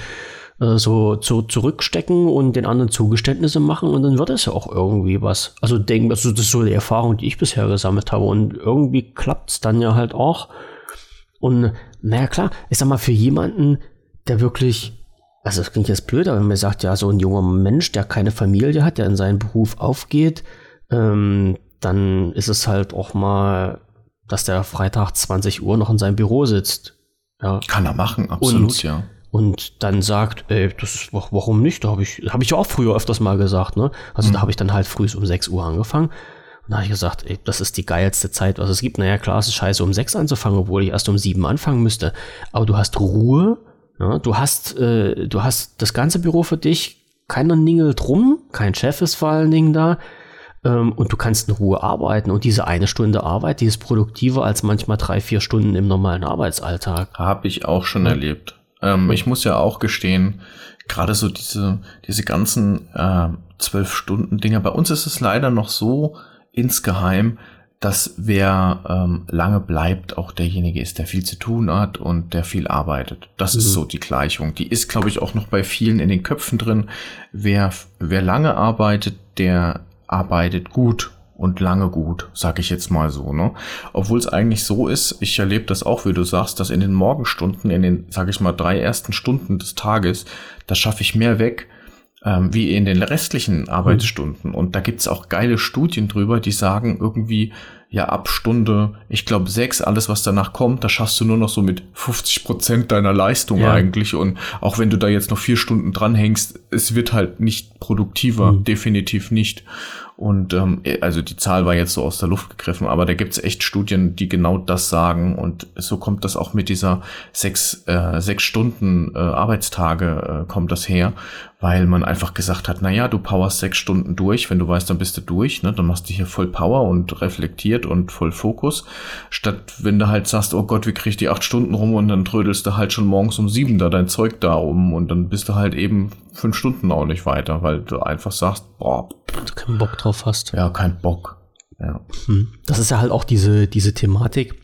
äh, so zu, zurückstecken und den anderen Zugeständnisse machen und dann wird es ja auch irgendwie was. Also denken, also das ist so die Erfahrung, die ich bisher gesammelt habe und irgendwie klappt's dann ja halt auch. Und naja klar, ich sag mal, für jemanden, der wirklich also das klingt jetzt blöd, aber wenn man sagt, ja, so ein junger Mensch, der keine Familie hat, der in seinen Beruf aufgeht, ähm, dann ist es halt auch mal, dass der Freitag 20 Uhr noch in seinem Büro sitzt. Ja. Kann er machen, absolut, und, ja. Und dann sagt, ey, das ist, warum nicht? Da habe ich, habe ich ja auch früher öfters mal gesagt, ne? Also mhm. da habe ich dann halt früh um 6 Uhr angefangen. Und da habe ich gesagt, ey, das ist die geilste Zeit, was es gibt. Naja, klar, es ist scheiße, um sechs anzufangen, obwohl ich erst um sieben anfangen müsste. Aber du hast Ruhe, ja, du hast, äh, du hast das ganze Büro für dich, keiner ningelt rum, kein Chef ist vor allen Dingen da. Ähm, und du kannst in Ruhe arbeiten. Und diese eine Stunde Arbeit, die ist produktiver als manchmal drei, vier Stunden im normalen Arbeitsalltag. Habe ich auch schon erlebt. Ähm, ich muss ja auch gestehen, gerade so diese, diese ganzen äh, zwölf äh, Stunden Dinger. Bei uns ist es leider noch so insgeheim, dass wer ähm, lange bleibt, auch derjenige ist, der viel zu tun hat und der viel arbeitet. Das mhm. ist so die Gleichung. Die ist, glaube ich, auch noch bei vielen in den Köpfen drin. Wer, wer lange arbeitet, der arbeitet gut und lange gut, sag ich jetzt mal so, ne? Obwohl es eigentlich so ist, ich erlebe das auch, wie du sagst, dass in den Morgenstunden, in den, sag ich mal, drei ersten Stunden des Tages, da schaffe ich mehr weg, ähm, wie in den restlichen Arbeitsstunden. Mhm. Und da gibt's auch geile Studien drüber, die sagen irgendwie, ja, ab Stunde, ich glaube, sechs, alles, was danach kommt, da schaffst du nur noch so mit 50 Prozent deiner Leistung ja. eigentlich. Und auch wenn du da jetzt noch vier Stunden dranhängst, es wird halt nicht produktiver, mhm. definitiv nicht. Und ähm, also die Zahl war jetzt so aus der Luft gegriffen, aber da gibt's echt Studien, die genau das sagen. Und so kommt das auch mit dieser sechs, äh, sechs Stunden äh, Arbeitstage äh, kommt das her, weil man einfach gesagt hat, na ja, du powerst sechs Stunden durch, wenn du weißt, dann bist du durch, ne? dann machst du hier voll Power und reflektiert und voll Fokus, statt wenn du halt sagst, oh Gott, wie krieg ich die acht Stunden rum und dann trödelst du halt schon morgens um sieben da dein Zeug da um und dann bist du halt eben fünf Stunden auch nicht weiter, weil du einfach sagst, boah, du keinen Bock drauf hast. Ja, kein Bock. Ja. Hm. Das ist ja halt auch diese, diese Thematik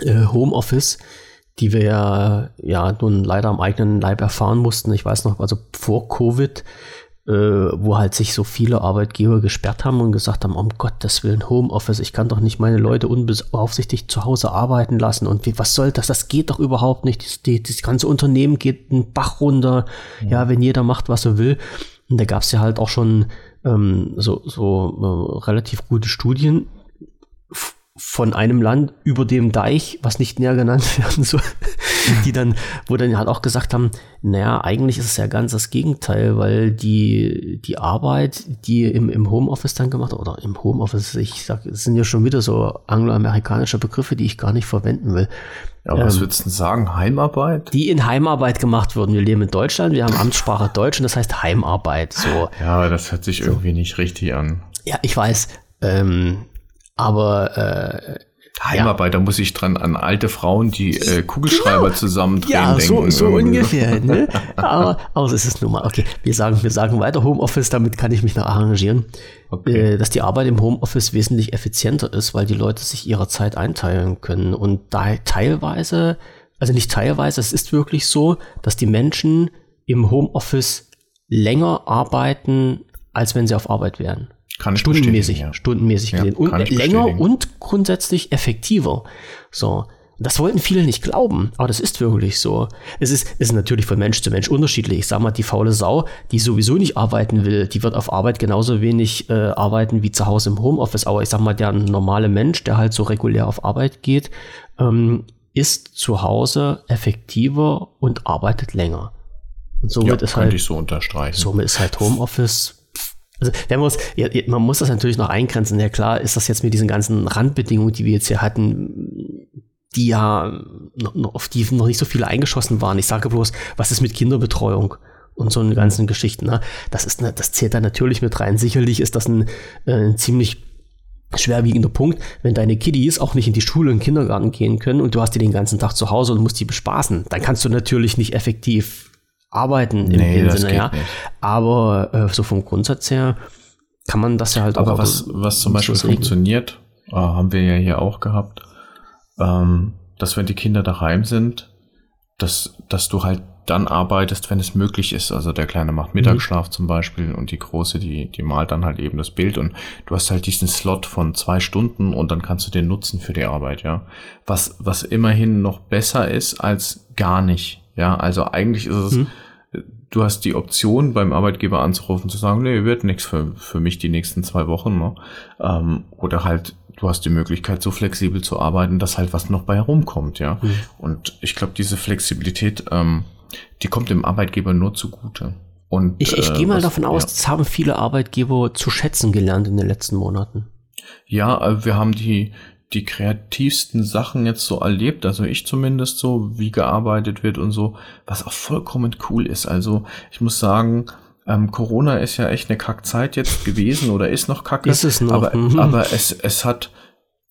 äh, Homeoffice, die wir ja, ja nun leider am eigenen Leib erfahren mussten. Ich weiß noch, also vor Covid, äh, wo halt sich so viele Arbeitgeber gesperrt haben und gesagt haben, um Gottes Willen, Homeoffice, ich kann doch nicht meine Leute unbeaufsichtigt zu Hause arbeiten lassen und wie, was soll das? Das geht doch überhaupt nicht. Das, die, das ganze Unternehmen geht einen Bach runter, ja, ja wenn jeder macht, was er will. Und da gab es ja halt auch schon ähm, so, so äh, relativ gute Studien von einem Land über dem Deich, was nicht näher genannt werden soll, die dann, wo dann halt auch gesagt haben, naja, eigentlich ist es ja ganz das Gegenteil, weil die, die Arbeit, die im, im Homeoffice dann gemacht oder im Homeoffice, ich sag, es sind ja schon wieder so angloamerikanische Begriffe, die ich gar nicht verwenden will. Aber ähm, was würdest du sagen, Heimarbeit? Die in Heimarbeit gemacht wurden. Wir leben in Deutschland, wir haben Amtssprache Deutsch und das heißt Heimarbeit. So. Ja, das hört sich so. irgendwie nicht richtig an. Ja, ich weiß. Ähm, aber äh, Heimarbeit, ja. da muss ich dran an alte Frauen, die äh, Kugelschreiber genau. zusammendrehen. Ja, so, so ungefähr. Ne? aber, aber es ist nun mal, okay, wir sagen, wir sagen weiter Homeoffice, damit kann ich mich noch arrangieren. Okay. Äh, dass die Arbeit im Homeoffice wesentlich effizienter ist, weil die Leute sich ihre Zeit einteilen können. Und da teilweise, also nicht teilweise, es ist wirklich so, dass die Menschen im Homeoffice länger arbeiten, als wenn sie auf Arbeit wären. Kann stundenmäßig, ja. stundenmäßig gesehen. Ja, und länger und grundsätzlich effektiver. So. Das wollten viele nicht glauben, aber das ist wirklich so. Es ist, ist natürlich von Mensch zu Mensch unterschiedlich. Ich sag mal, die faule Sau, die sowieso nicht arbeiten will, die wird auf Arbeit genauso wenig äh, arbeiten wie zu Hause im Homeoffice. Aber ich sag mal, der normale Mensch, der halt so regulär auf Arbeit geht, ähm, ist zu Hause effektiver und arbeitet länger. Und somit ja, ist halt, ich so unterstreichen. Somit ist halt Homeoffice also wenn man, ja, man muss das natürlich noch eingrenzen. Ja klar, ist das jetzt mit diesen ganzen Randbedingungen, die wir jetzt hier hatten, die ja noch, auf die noch nicht so viele eingeschossen waren. Ich sage bloß, was ist mit Kinderbetreuung? und so eine ganzen Geschichten. Ne? Das ist, ne, das zählt da natürlich mit rein. Sicherlich ist das ein, äh, ein ziemlich schwerwiegender Punkt, wenn deine Kiddies auch nicht in die Schule und Kindergarten gehen können und du hast die den ganzen Tag zu Hause und musst die bespaßen, dann kannst du natürlich nicht effektiv arbeiten im, nee, Sinne, ja. Nicht. Aber äh, so vom Grundsatz her kann man das ja halt Aber auch. Aber was, was zum Beispiel funktioniert, äh, haben wir ja hier auch gehabt, ähm, dass wenn die Kinder daheim sind, dass, dass du halt dann arbeitest, wenn es möglich ist. Also der Kleine macht Mittagsschlaf mhm. zum Beispiel und die Große, die, die malt dann halt eben das Bild und du hast halt diesen Slot von zwei Stunden und dann kannst du den nutzen für die Arbeit, ja. Was, was immerhin noch besser ist als gar nicht. Ja, also eigentlich ist es, mhm. du hast die Option beim Arbeitgeber anzurufen, zu sagen, nee, wird nichts für, für mich die nächsten zwei Wochen. Ne? Ähm, oder halt, du hast die Möglichkeit, so flexibel zu arbeiten, dass halt was noch bei herumkommt, ja. Mhm. Und ich glaube, diese Flexibilität, ähm, die kommt dem Arbeitgeber nur zugute. Und, ich ich äh, gehe mal was, davon aus, ja. das haben viele Arbeitgeber zu schätzen gelernt in den letzten Monaten. Ja, äh, wir haben die, die kreativsten Sachen jetzt so erlebt, also ich zumindest so, wie gearbeitet wird und so, was auch vollkommen cool ist. Also ich muss sagen, ähm, Corona ist ja echt eine Kackzeit jetzt gewesen oder ist noch kacke. Ist es noch. Aber, mhm. aber es, es hat,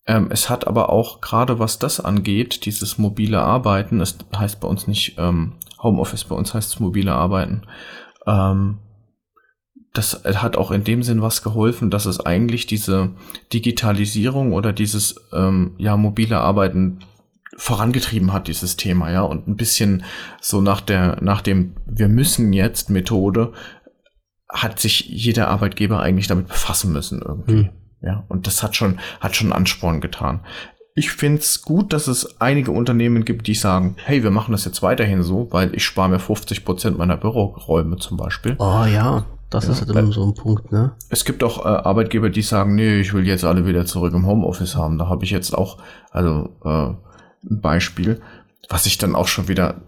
ähm, es hat aber auch gerade was das angeht, dieses mobile Arbeiten, es heißt bei uns nicht ähm, Homeoffice, bei uns heißt es mobile Arbeiten. Ähm, das hat auch in dem Sinn was geholfen, dass es eigentlich diese Digitalisierung oder dieses ähm, ja mobile Arbeiten vorangetrieben hat dieses Thema ja und ein bisschen so nach der nach dem wir müssen jetzt Methode hat sich jeder Arbeitgeber eigentlich damit befassen müssen irgendwie. Mhm. Ja, und das hat schon, hat schon Ansporn getan. Ich find's gut, dass es einige Unternehmen gibt, die sagen, hey, wir machen das jetzt weiterhin so, weil ich spare mir 50 Prozent meiner Büroräume zum Beispiel. Oh ja, das ja, ist halt immer so ein Punkt, ne? Es gibt auch äh, Arbeitgeber, die sagen, nee, ich will jetzt alle wieder zurück im Homeoffice haben. Da habe ich jetzt auch, also äh, ein Beispiel, was ich dann auch schon wieder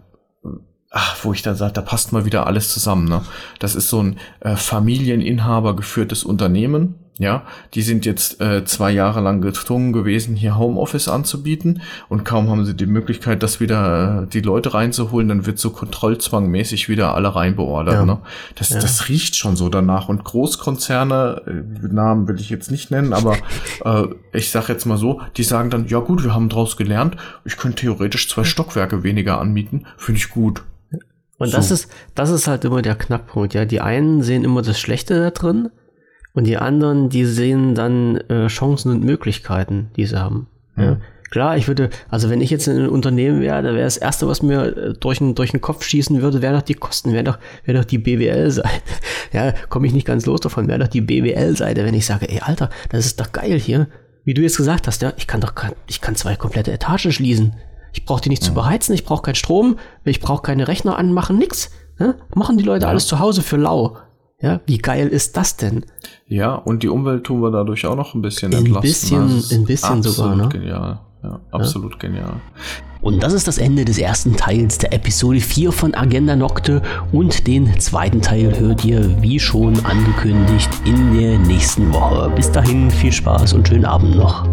ach, wo ich dann sage, da passt mal wieder alles zusammen. Ne? Das ist so ein äh, Familieninhaber geführtes Unternehmen. Ja, die sind jetzt äh, zwei Jahre lang gezwungen gewesen, hier Homeoffice anzubieten und kaum haben sie die Möglichkeit, das wieder äh, die Leute reinzuholen, dann wird so kontrollzwangmäßig wieder alle reinbeordert. Ja. Ne? Das, ja. das riecht schon so danach. Und Großkonzerne, äh, Namen will ich jetzt nicht nennen, aber äh, ich sag jetzt mal so, die sagen dann, ja gut, wir haben draus gelernt, ich könnte theoretisch zwei Stockwerke weniger anmieten, finde ich gut. Und so. das ist, das ist halt immer der Knackpunkt, ja. Die einen sehen immer das Schlechte da drin und die anderen, die sehen dann äh, Chancen und Möglichkeiten, die sie haben. Ja. ja. Klar, ich würde, also wenn ich jetzt in einem Unternehmen wäre, da wäre das Erste, was mir äh, durch den, durch den Kopf schießen würde, wäre doch die Kosten, wäre doch, wäre doch die BWL-Seite. Ja, komme ich nicht ganz los davon, wäre doch die BWL-Seite, wenn ich sage, ey Alter, das ist doch geil hier. Wie du jetzt gesagt hast, ja, ich kann doch, ich kann zwei komplette Etagen schließen. Ich brauche die nicht mhm. zu beheizen, ich brauche keinen Strom, ich brauche keine Rechner anmachen, nix. Ne? Machen die Leute ja. alles zu Hause für lau. Ja, wie geil ist das denn? Ja, und die Umwelt tun wir dadurch auch noch ein bisschen ein entlasten. Bisschen, ein bisschen sogar, ne? Genial. Ja, absolut ja? genial. Und das ist das Ende des ersten Teils der Episode 4 von Agenda Nocte und den zweiten Teil hört ihr, wie schon angekündigt, in der nächsten Woche. Bis dahin viel Spaß und schönen Abend noch.